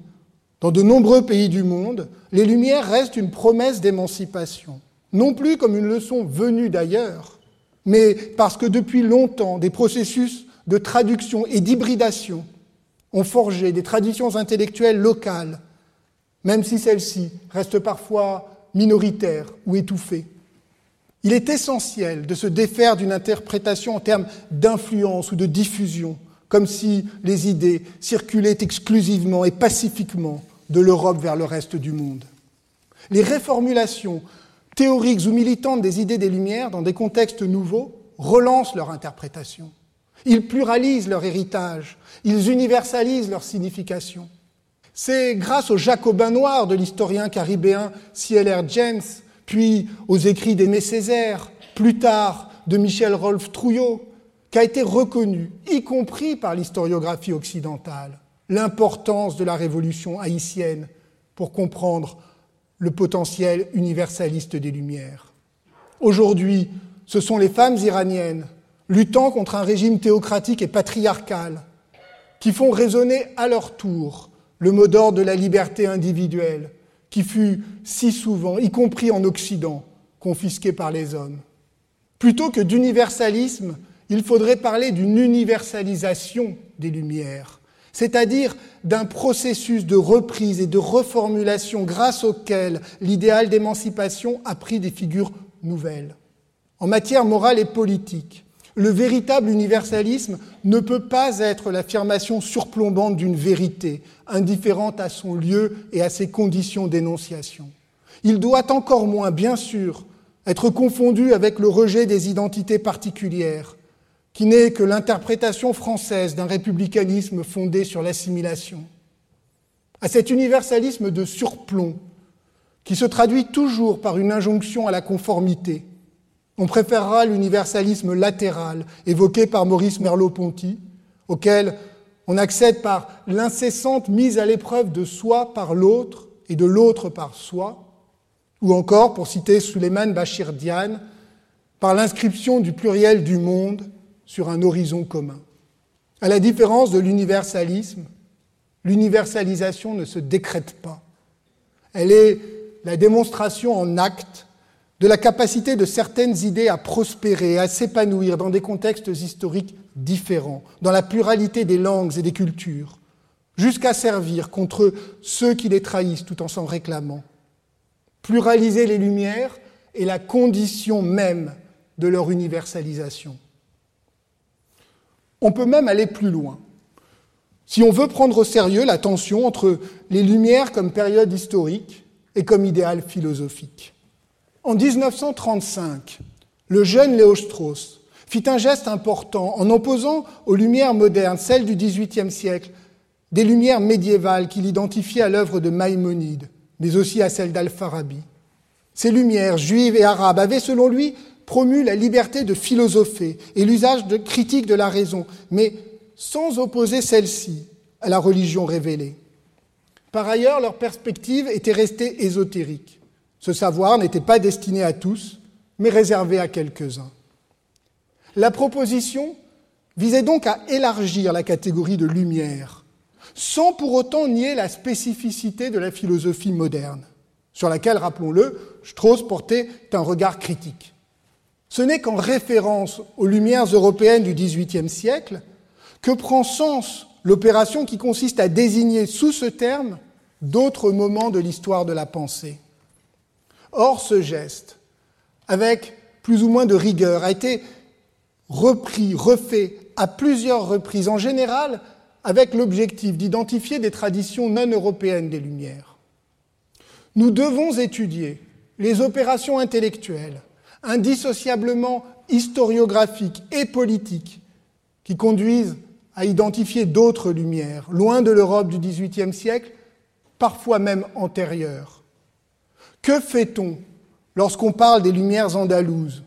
dans de nombreux pays du monde, les Lumières restent une promesse d'émancipation, non plus comme une leçon venue d'ailleurs, mais parce que depuis longtemps, des processus de traduction et d'hybridation ont forgé des traditions intellectuelles locales, même si celles-ci restent parfois minoritaires ou étouffées. Il est essentiel de se défaire d'une interprétation en termes d'influence ou de diffusion, comme si les idées circulaient exclusivement et pacifiquement de l'Europe vers le reste du monde. Les réformulations théoriques ou militantes des idées des Lumières dans des contextes nouveaux relancent leur interprétation. Ils pluralisent leur héritage, ils universalisent leur signification. C'est grâce aux jacobins noirs de l'historien caribéen C.L.R. Jens, puis aux écrits d'Aimé Césaire, plus tard de Michel Rolf Trouillot, qu'a été reconnu, y compris par l'historiographie occidentale, l'importance de la révolution haïtienne pour comprendre le potentiel universaliste des Lumières. Aujourd'hui, ce sont les femmes iraniennes, luttant contre un régime théocratique et patriarcal, qui font résonner à leur tour le mot d'ordre de la liberté individuelle, qui fut si souvent, y compris en Occident, confisqué par les hommes. Plutôt que d'universalisme, il faudrait parler d'une universalisation des Lumières, c'est-à-dire d'un processus de reprise et de reformulation grâce auquel l'idéal d'émancipation a pris des figures nouvelles. En matière morale et politique, le véritable universalisme ne peut pas être l'affirmation surplombante d'une vérité, indifférente à son lieu et à ses conditions d'énonciation. Il doit encore moins, bien sûr, être confondu avec le rejet des identités particulières, qui n'est que l'interprétation française d'un républicanisme fondé sur l'assimilation. À cet universalisme de surplomb, qui se traduit toujours par une injonction à la conformité, on préférera l'universalisme latéral évoqué par Maurice Merleau-Ponty, auquel on accède par l'incessante mise à l'épreuve de soi par l'autre et de l'autre par soi, ou encore, pour citer Suleiman Bachir Diane, par l'inscription du pluriel du monde sur un horizon commun. À la différence de l'universalisme, l'universalisation ne se décrète pas. Elle est la démonstration en acte de la capacité de certaines idées à prospérer, à s'épanouir dans des contextes historiques différents, dans la pluralité des langues et des cultures, jusqu'à servir contre ceux qui les trahissent tout en s'en réclamant. Pluraliser les lumières est la condition même de leur universalisation. On peut même aller plus loin. Si on veut prendre au sérieux la tension entre les Lumières comme période historique et comme idéal philosophique. En 1935, le jeune Léo Strauss fit un geste important en opposant aux Lumières modernes, celles du XVIIIe siècle, des Lumières médiévales qu'il identifiait à l'œuvre de Maïmonide, mais aussi à celle d'Al-Farabi. Ces Lumières juives et arabes avaient, selon lui, promu la liberté de philosopher et l'usage de critique de la raison, mais sans opposer celle-ci à la religion révélée. Par ailleurs, leur perspective était restée ésotérique. Ce savoir n'était pas destiné à tous, mais réservé à quelques-uns. La proposition visait donc à élargir la catégorie de lumière, sans pour autant nier la spécificité de la philosophie moderne, sur laquelle, rappelons-le, Strauss portait un regard critique. Ce n'est qu'en référence aux Lumières européennes du XVIIIe siècle que prend sens l'opération qui consiste à désigner sous ce terme d'autres moments de l'histoire de la pensée. Or, ce geste, avec plus ou moins de rigueur, a été repris, refait à plusieurs reprises, en général avec l'objectif d'identifier des traditions non européennes des Lumières. Nous devons étudier les opérations intellectuelles, indissociablement historiographiques et politiques qui conduisent à identifier d'autres lumières, loin de l'Europe du XVIIIe siècle, parfois même antérieures. Que fait-on lorsqu'on parle des lumières andalouses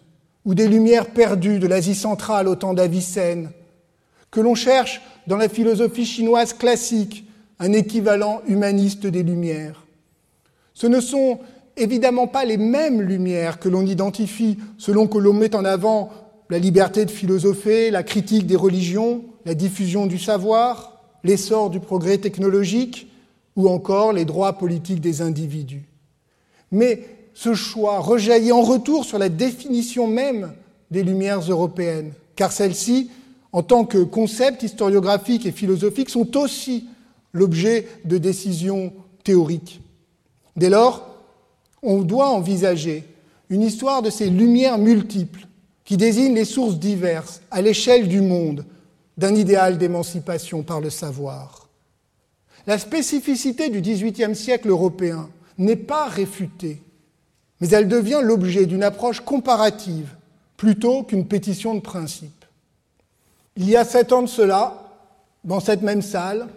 ou des lumières perdues de l'Asie centrale au temps d'Avicenne que l'on cherche dans la philosophie chinoise classique un équivalent humaniste des Lumières? Ce ne sont évidemment pas les mêmes Lumières que l'on identifie selon que l'on met en avant la liberté de philosopher, la critique des religions, la diffusion du savoir, l'essor du progrès technologique ou encore les droits politiques des individus. Mais ce choix rejaillit en retour sur la définition même des Lumières européennes, car celles-ci, en tant que concept historiographique et philosophique, sont aussi l'objet de décisions théoriques. Dès lors, on doit envisager une histoire de ces lumières multiples qui désignent les sources diverses à l'échelle du monde d'un idéal d'émancipation par le savoir. La spécificité du XVIIIe siècle européen n'est pas réfutée, mais elle devient l'objet d'une approche comparative plutôt qu'une pétition de principe. Il y a sept ans de cela, dans cette même salle,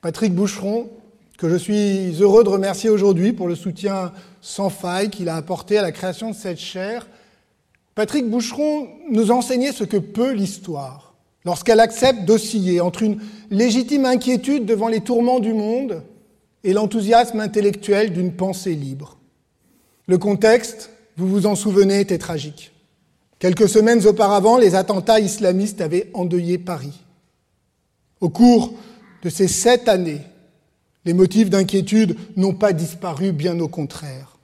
Patrick Boucheron, que je suis heureux de remercier aujourd'hui pour le soutien sans faille qu'il a apporté à la création de cette chaire, Patrick Boucheron nous enseignait ce que peut l'histoire lorsqu'elle accepte d'osciller entre une légitime inquiétude devant les tourments du monde et l'enthousiasme intellectuel d'une pensée libre. Le contexte, vous vous en souvenez, était tragique. Quelques semaines auparavant, les attentats islamistes avaient endeuillé Paris. Au cours de ces sept années, les motifs d'inquiétude n'ont pas disparu, bien au contraire.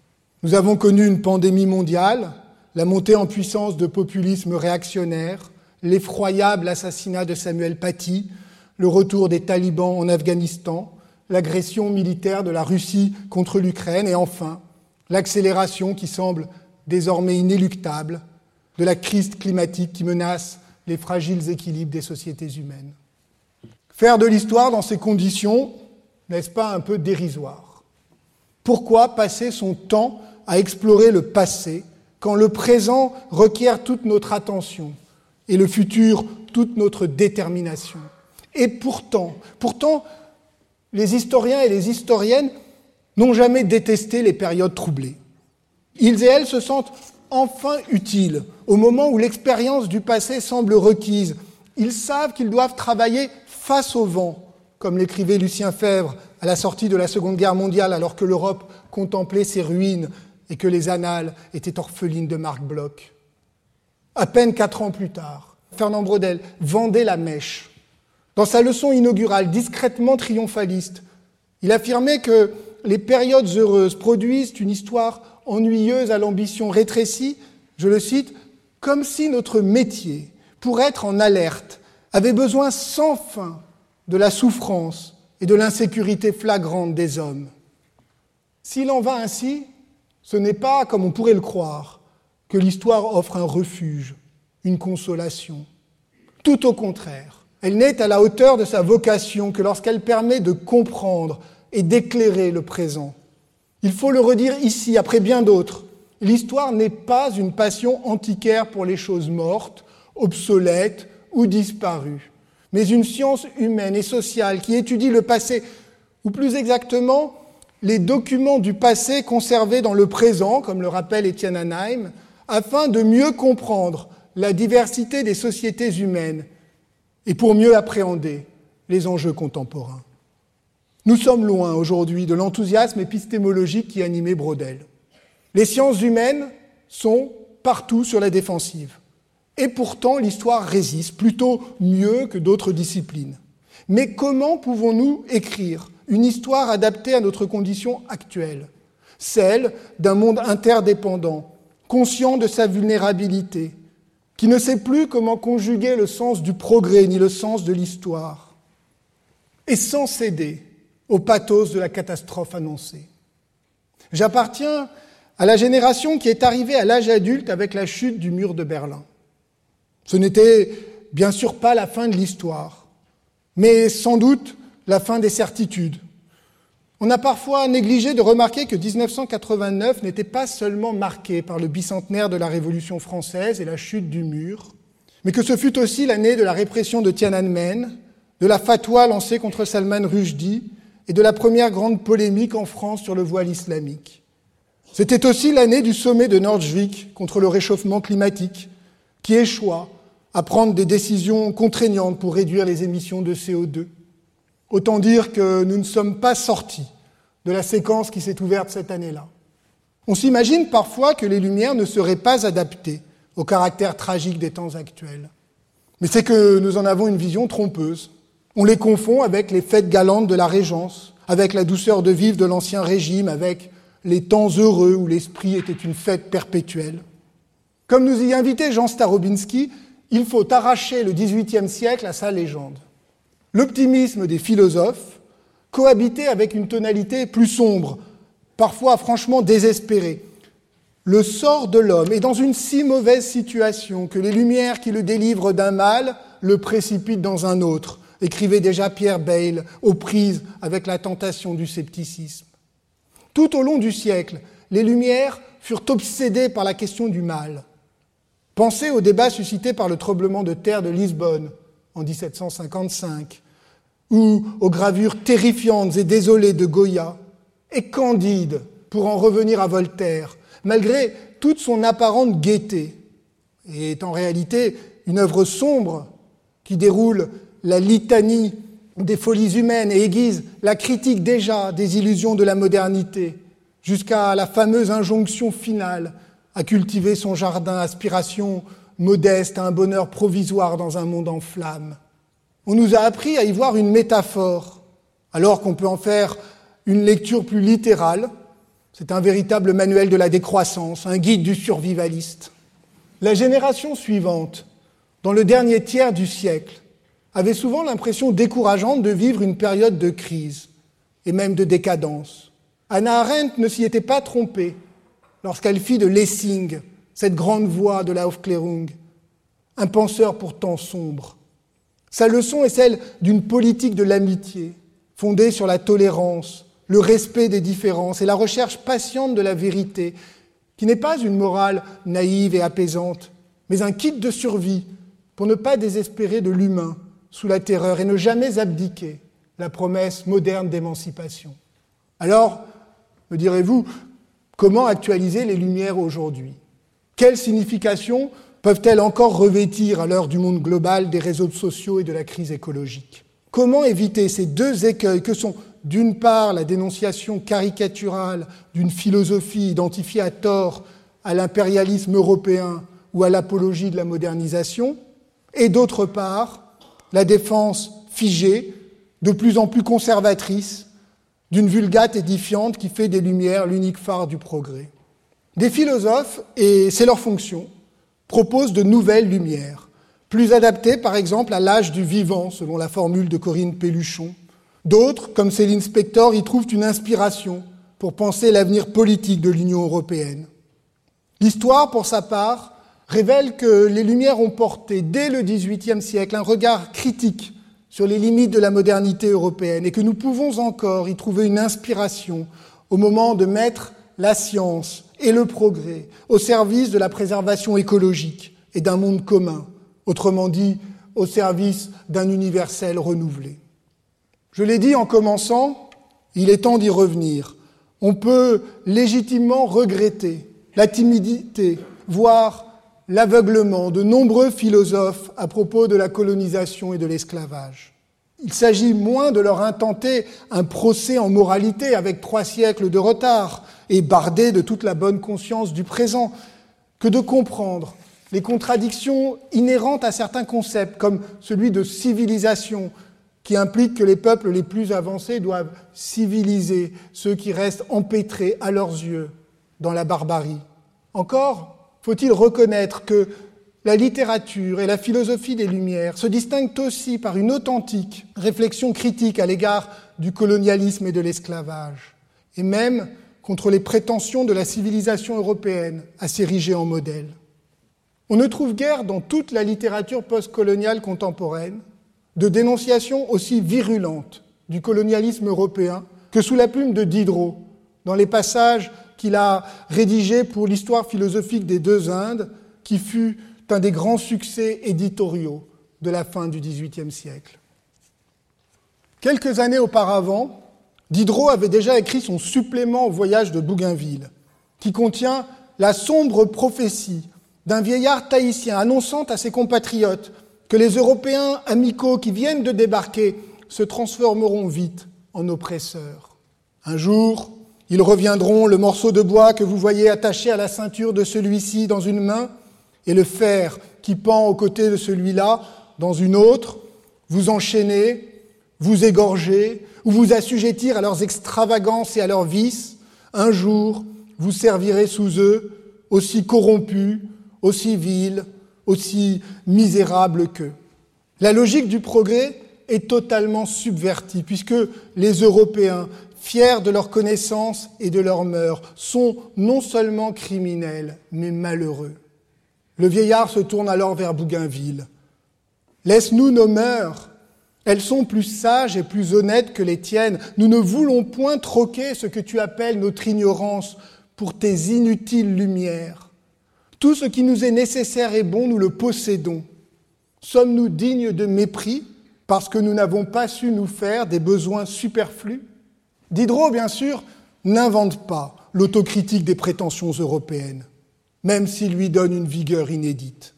Nous avons connu une pandémie mondiale, la montée en puissance de populisme réactionnaire, l'effroyable assassinat de Samuel Paty, le retour des talibans en Afghanistan, l'agression militaire de la Russie contre l'Ukraine et enfin l'accélération qui semble désormais inéluctable de la crise climatique qui menace les fragiles équilibres des sociétés humaines. Faire de l'histoire dans ces conditions, n'est-ce pas un peu dérisoire? Pourquoi passer son temps à explorer le passé quand le présent requiert toute notre attention et le futur toute notre détermination? Et pourtant, pourtant, les historiens et les historiennes n'ont jamais détesté les périodes troublées. Ils et elles se sentent enfin utiles au moment où l'expérience du passé semble requise. Ils savent qu'ils doivent travailler face au vent, comme l'écrivait Lucien Fèvre à la sortie de la Seconde Guerre mondiale, alors que l'Europe contemplait ses ruines et que les annales étaient orphelines de Marc Bloch. À peine quatre ans plus tard, Fernand Brodel vendait la mèche. Dans sa leçon inaugurale, discrètement triomphaliste, il affirmait que les périodes heureuses produisent une histoire ennuyeuse à l'ambition rétrécie, je le cite, comme si notre métier, pour être en alerte, avait besoin sans fin de la souffrance et de l'insécurité flagrante des hommes. S'il en va ainsi, ce n'est pas, comme on pourrait le croire, que l'histoire offre un refuge, une consolation. Tout au contraire, elle n'est à la hauteur de sa vocation que lorsqu'elle permet de comprendre et d'éclairer le présent. Il faut le redire ici, après bien d'autres, l'histoire n'est pas une passion antiquaire pour les choses mortes, obsolètes ou disparues, mais une science humaine et sociale qui étudie le passé, ou plus exactement, les documents du passé conservés dans le présent, comme le rappelle Étienne Anheim, afin de mieux comprendre la diversité des sociétés humaines et pour mieux appréhender les enjeux contemporains. Nous sommes loin aujourd'hui de l'enthousiasme épistémologique qui animait Brodel. Les sciences humaines sont partout sur la défensive. Et pourtant, l'histoire résiste plutôt mieux que d'autres disciplines. Mais comment pouvons-nous écrire une histoire adaptée à notre condition actuelle, celle d'un monde interdépendant, conscient de sa vulnérabilité, qui ne sait plus comment conjuguer le sens du progrès ni le sens de l'histoire, et sans céder au pathos de la catastrophe annoncée. J'appartiens à la génération qui est arrivée à l'âge adulte avec la chute du mur de Berlin. Ce n'était bien sûr pas la fin de l'histoire, mais sans doute la fin des certitudes. On a parfois négligé de remarquer que 1989 n'était pas seulement marqué par le bicentenaire de la Révolution française et la chute du mur, mais que ce fut aussi l'année de la répression de Tiananmen, de la fatwa lancée contre Salman Rushdie et de la première grande polémique en France sur le voile islamique. C'était aussi l'année du sommet de Nordjvik contre le réchauffement climatique, qui échoua à prendre des décisions contraignantes pour réduire les émissions de CO2. Autant dire que nous ne sommes pas sortis de la séquence qui s'est ouverte cette année-là. On s'imagine parfois que les Lumières ne seraient pas adaptées au caractère tragique des temps actuels. Mais c'est que nous en avons une vision trompeuse. On les confond avec les fêtes galantes de la Régence, avec la douceur de vivre de l'Ancien Régime, avec les temps heureux où l'esprit était une fête perpétuelle. Comme nous y invitait Jean Starobinski, il faut arracher le XVIIIe siècle à sa légende. L'optimisme des philosophes cohabitait avec une tonalité plus sombre, parfois franchement désespérée. Le sort de l'homme est dans une si mauvaise situation que les lumières qui le délivrent d'un mal le précipitent dans un autre, écrivait déjà Pierre Bayle, aux prises avec la tentation du scepticisme. Tout au long du siècle, les Lumières furent obsédées par la question du mal. Pensez au débat suscité par le tremblement de terre de Lisbonne en 1755, ou aux gravures terrifiantes et désolées de Goya, et Candide, pour en revenir à Voltaire, malgré toute son apparente gaieté, est en réalité une œuvre sombre qui déroule la litanie des folies humaines et aiguise la critique déjà des illusions de la modernité, jusqu'à la fameuse injonction finale à cultiver son jardin, aspiration modeste à un bonheur provisoire dans un monde en flammes. On nous a appris à y voir une métaphore, alors qu'on peut en faire une lecture plus littérale. C'est un véritable manuel de la décroissance, un guide du survivaliste. La génération suivante, dans le dernier tiers du siècle, avait souvent l'impression décourageante de vivre une période de crise et même de décadence. Anna Arendt ne s'y était pas trompée lorsqu'elle fit de Lessing cette grande voix de la Aufklärung, un penseur pourtant sombre. Sa leçon est celle d'une politique de l'amitié, fondée sur la tolérance, le respect des différences et la recherche patiente de la vérité, qui n'est pas une morale naïve et apaisante, mais un kit de survie pour ne pas désespérer de l'humain sous la terreur et ne jamais abdiquer la promesse moderne d'émancipation. Alors, me direz-vous, comment actualiser les Lumières aujourd'hui? Quelle signification peuvent-elles encore revêtir à l'heure du monde global des réseaux sociaux et de la crise écologique? Comment éviter ces deux écueils que sont d'une part la dénonciation caricaturale d'une philosophie identifiée à tort à l'impérialisme européen ou à l'apologie de la modernisation, et d'autre part la défense figée, de plus en plus conservatrice, d'une vulgate édifiante qui fait des Lumières l'unique phare du progrès? Des philosophes, et c'est leur fonction, proposent de nouvelles lumières, plus adaptées par exemple à l'âge du vivant, selon la formule de Corinne Pelluchon. D'autres, comme Céline Spector, y trouvent une inspiration pour penser l'avenir politique de l'Union européenne. L'histoire, pour sa part, révèle que les Lumières ont porté dès le XVIIIe siècle un regard critique sur les limites de la modernité européenne et que nous pouvons encore y trouver une inspiration au moment de mettre la science et le progrès au service de la préservation écologique et d'un monde commun, autrement dit au service d'un universel renouvelé. Je l'ai dit en commençant, il est temps d'y revenir. On peut légitimement regretter la timidité, voire l'aveuglement de nombreux philosophes à propos de la colonisation et de l'esclavage. Il s'agit moins de leur intenter un procès en moralité avec trois siècles de retard et bardé de toute la bonne conscience du présent, que de comprendre les contradictions inhérentes à certains concepts, comme celui de civilisation, qui implique que les peuples les plus avancés doivent civiliser ceux qui restent empêtrés à leurs yeux dans la barbarie. Encore, faut-il reconnaître que la littérature et la philosophie des Lumières se distinguent aussi par une authentique réflexion critique à l'égard du colonialisme et de l'esclavage, et même contre les prétentions de la civilisation européenne à s'ériger en modèle. On ne trouve guère dans toute la littérature postcoloniale contemporaine de dénonciation aussi virulente du colonialisme européen que sous la plume de Diderot, dans les passages qu'il a rédigé pour l'histoire philosophique des deux Indes, qui fut un des grands succès éditoriaux de la fin du XVIIIe siècle. Quelques années auparavant, Diderot avait déjà écrit son supplément au voyage de Bougainville, qui contient la sombre prophétie d'un vieillard tahitien annonçant à ses compatriotes que les Européens amicaux qui viennent de débarquer se transformeront vite en oppresseurs. Un jour, ils reviendront, le morceau de bois que vous voyez attaché à la ceinture de celui-ci dans une main et le fer qui pend aux côtés de celui-là dans une autre, vous enchaîner, vous égorger ou vous assujettir à leurs extravagances et à leurs vices. Un jour, vous servirez sous eux, aussi corrompus, aussi vils, aussi misérables qu'eux. La logique du progrès est totalement subvertie, puisque les Européens, fiers de leur connaissance et de leurs mœurs, sont non seulement criminels, mais malheureux. Le vieillard se tourne alors vers Bougainville. Laisse-nous nos mœurs. Elles sont plus sages et plus honnêtes que les tiennes. Nous ne voulons point troquer ce que tu appelles notre ignorance pour tes inutiles lumières. Tout ce qui nous est nécessaire et bon, nous le possédons. Sommes-nous dignes de mépris parce que nous n'avons pas su nous faire des besoins superflus? Diderot, bien sûr, n'invente pas l'autocritique des prétentions européennes, même s'il lui donne une vigueur inédite.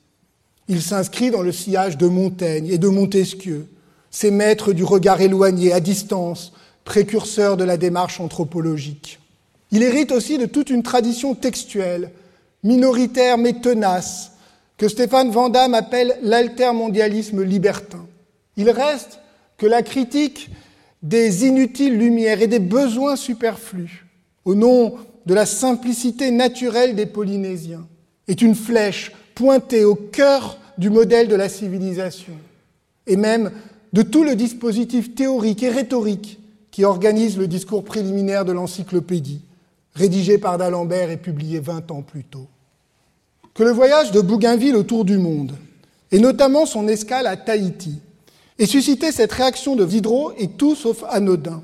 Il s'inscrit dans le sillage de Montaigne et de Montesquieu, ces maîtres du regard éloigné, à distance, précurseurs de la démarche anthropologique. Il hérite aussi de toute une tradition textuelle, minoritaire mais tenace, que Stéphane Van Damme appelle l'altermondialisme libertin. Il reste que la critique des inutiles lumières et des besoins superflus, au nom de la simplicité naturelle des Polynésiens, est une flèche pointée au cœur du modèle de la civilisation, et même de tout le dispositif théorique et rhétorique qui organise le discours préliminaire de l'encyclopédie, rédigé par d'Alembert et publié vingt ans plus tôt. Que le voyage de Bougainville autour du monde, et notamment son escale à Tahiti, ait suscité cette réaction de Diderot est tout sauf anodin.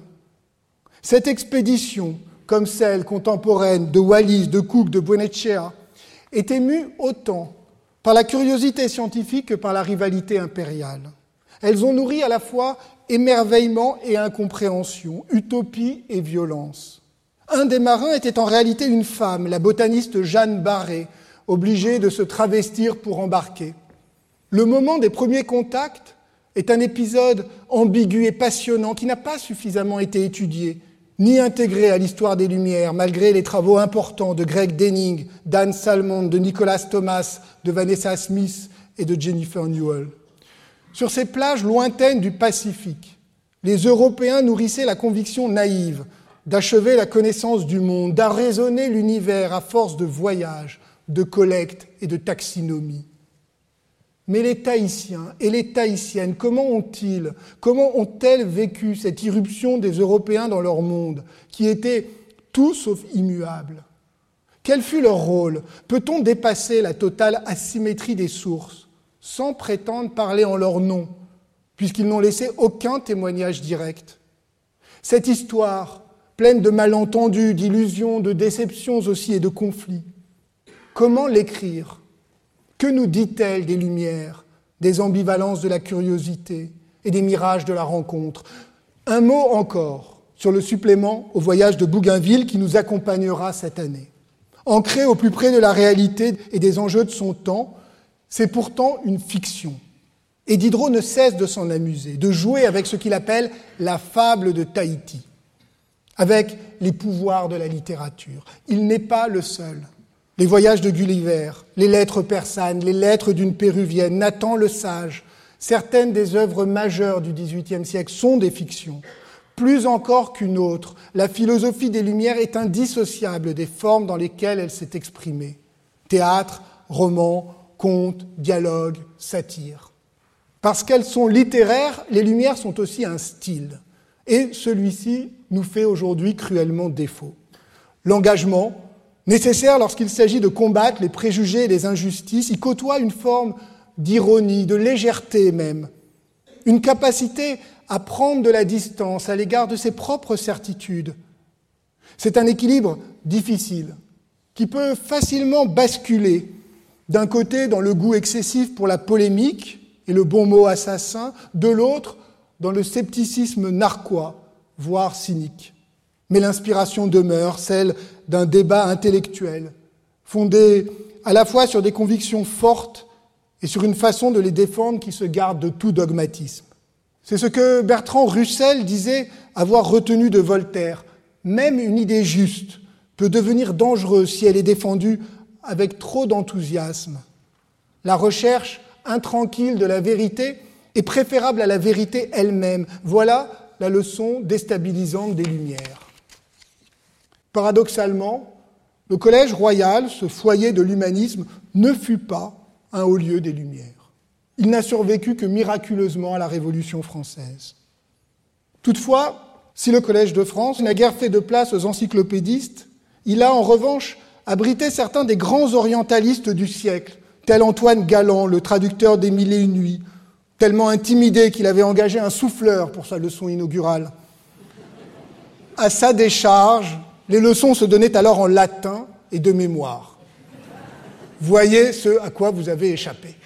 Cette expédition, comme celle contemporaine de Wallis, de Cook, de Buenechea, est émue autant par la curiosité scientifique que par la rivalité impériale. Elles ont nourri à la fois émerveillement et incompréhension, utopie et violence. Un des marins était en réalité une femme, la botaniste Jeanne Barré, obligée de se travestir pour embarquer. Le moment des premiers contacts est un épisode ambigu et passionnant qui n'a pas suffisamment été étudié ni intégré à l'histoire des Lumières, malgré les travaux importants de Greg Denning, d'Anne Salmond, de Nicolas Thomas, de Vanessa Smith et de Jennifer Newell. Sur ces plages lointaines du Pacifique, les Européens nourrissaient la conviction naïve d'achever la connaissance du monde, d'arraisonner l'univers à force de voyages, de collecte et de taxinomie. Mais les Tahitiens et les Tahitiennes, comment ont-ils, comment ont-elles vécu cette irruption des Européens dans leur monde, qui était tout sauf immuable Quel fut leur rôle? Peut-on dépasser la totale asymétrie des sources? Sans prétendre parler en leur nom, puisqu'ils n'ont laissé aucun témoignage direct. Cette histoire, pleine de malentendus, d'illusions, de déceptions aussi et de conflits, comment l'écrire? Que nous dit-elle des lumières, des ambivalences de la curiosité et des mirages de la rencontre? Un mot encore sur le supplément au voyage de Bougainville qui nous accompagnera cette année. Ancré au plus près de la réalité et des enjeux de son temps, c'est pourtant une fiction. Et Diderot ne cesse de s'en amuser, de jouer avec ce qu'il appelle la fable de Tahiti, avec les pouvoirs de la littérature. Il n'est pas le seul les voyages de Gulliver, les lettres persanes, les lettres d'une péruvienne, Nathan le Sage, certaines des œuvres majeures du XVIIIe siècle sont des fictions. Plus encore qu'une autre, la philosophie des Lumières est indissociable des formes dans lesquelles elle s'est exprimée. Théâtre, roman, conte, dialogue, satire. Parce qu'elles sont littéraires, les Lumières sont aussi un style. Et celui-ci nous fait aujourd'hui cruellement défaut. L'engagement, nécessaire lorsqu'il s'agit de combattre les préjugés et les injustices, il côtoie une forme d'ironie, de légèreté même, une capacité à prendre de la distance à l'égard de ses propres certitudes. C'est un équilibre difficile qui peut facilement basculer d'un côté dans le goût excessif pour la polémique et le bon mot assassin, de l'autre dans le scepticisme narquois, voire cynique. Mais l'inspiration demeure, celle d'un débat intellectuel, fondé à la fois sur des convictions fortes et sur une façon de les défendre qui se garde de tout dogmatisme. C'est ce que Bertrand Russell disait avoir retenu de Voltaire. Même une idée juste peut devenir dangereuse si elle est défendue avec trop d'enthousiasme. La recherche intranquille de la vérité est préférable à la vérité elle-même. Voilà la leçon déstabilisante des Lumières. Paradoxalement, le Collège royal, ce foyer de l'humanisme, ne fut pas un haut lieu des Lumières. Il n'a survécu que miraculeusement à la Révolution française. Toutefois, si le Collège de France n'a guère fait de place aux encyclopédistes, il a en revanche abrité certains des grands orientalistes du siècle, tel Antoine Galland, le traducteur des Mille et une nuits, tellement intimidé qu'il avait engagé un souffleur pour sa leçon inaugurale. À sa décharge, les leçons se donnaient alors en latin et de mémoire. Voyez ce à quoi vous avez échappé.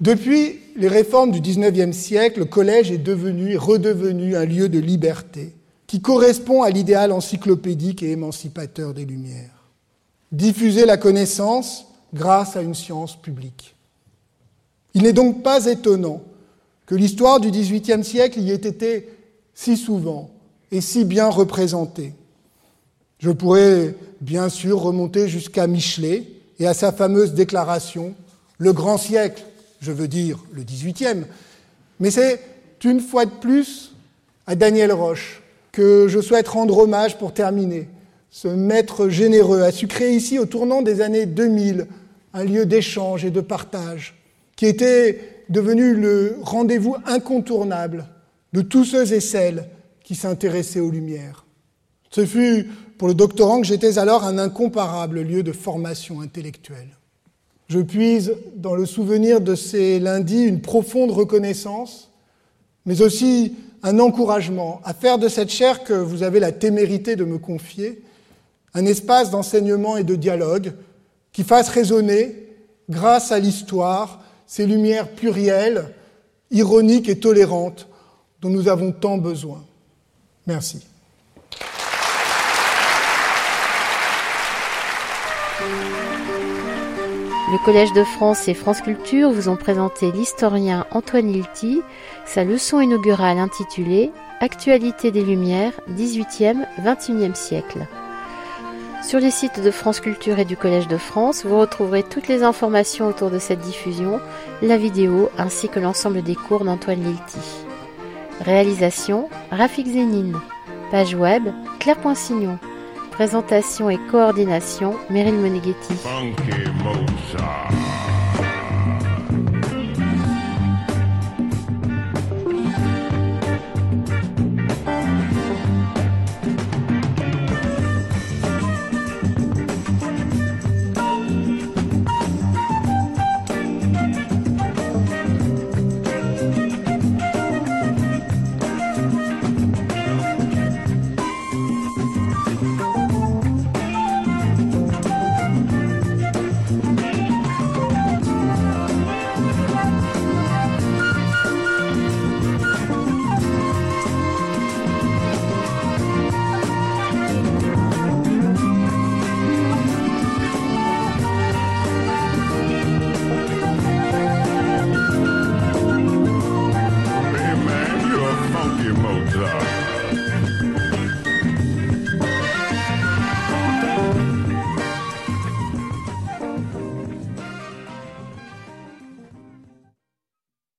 Depuis les réformes du XIXe siècle, le collège est devenu et redevenu un lieu de liberté qui correspond à l'idéal encyclopédique et émancipateur des Lumières. Diffuser la connaissance grâce à une science publique. Il n'est donc pas étonnant que l'histoire du XVIIIe siècle y ait été si souvent et si bien représentée. Je pourrais bien sûr remonter jusqu'à Michelet et à sa fameuse déclaration Le grand siècle, je veux dire le XVIIIe, mais c'est une fois de plus à Daniel Roche que je souhaite rendre hommage pour terminer. Ce maître généreux a su créer ici, au tournant des années 2000, un lieu d'échange et de partage qui était devenu le rendez-vous incontournable de tous ceux et celles qui s'intéressaient aux Lumières. Ce fut pour le doctorant que j'étais alors un incomparable lieu de formation intellectuelle. Je puise dans le souvenir de ces lundis une profonde reconnaissance, mais aussi un encouragement à faire de cette chaire que vous avez la témérité de me confier un espace d'enseignement et de dialogue qui fasse résonner, grâce à l'histoire, ces lumières plurielles, ironiques et tolérantes dont nous avons tant besoin. Merci. Le Collège de France et France Culture vous ont présenté l'historien Antoine Lilti, sa leçon inaugurale intitulée Actualité des Lumières, 18e, 21e siècle. Sur les sites de France Culture et du Collège de France, vous retrouverez toutes les informations autour de cette diffusion, la vidéo ainsi que l'ensemble des cours d'Antoine Lilti. Réalisation Rafik Zénine. Page web Claire.Signon. Présentation et coordination Meryl Moneghetti.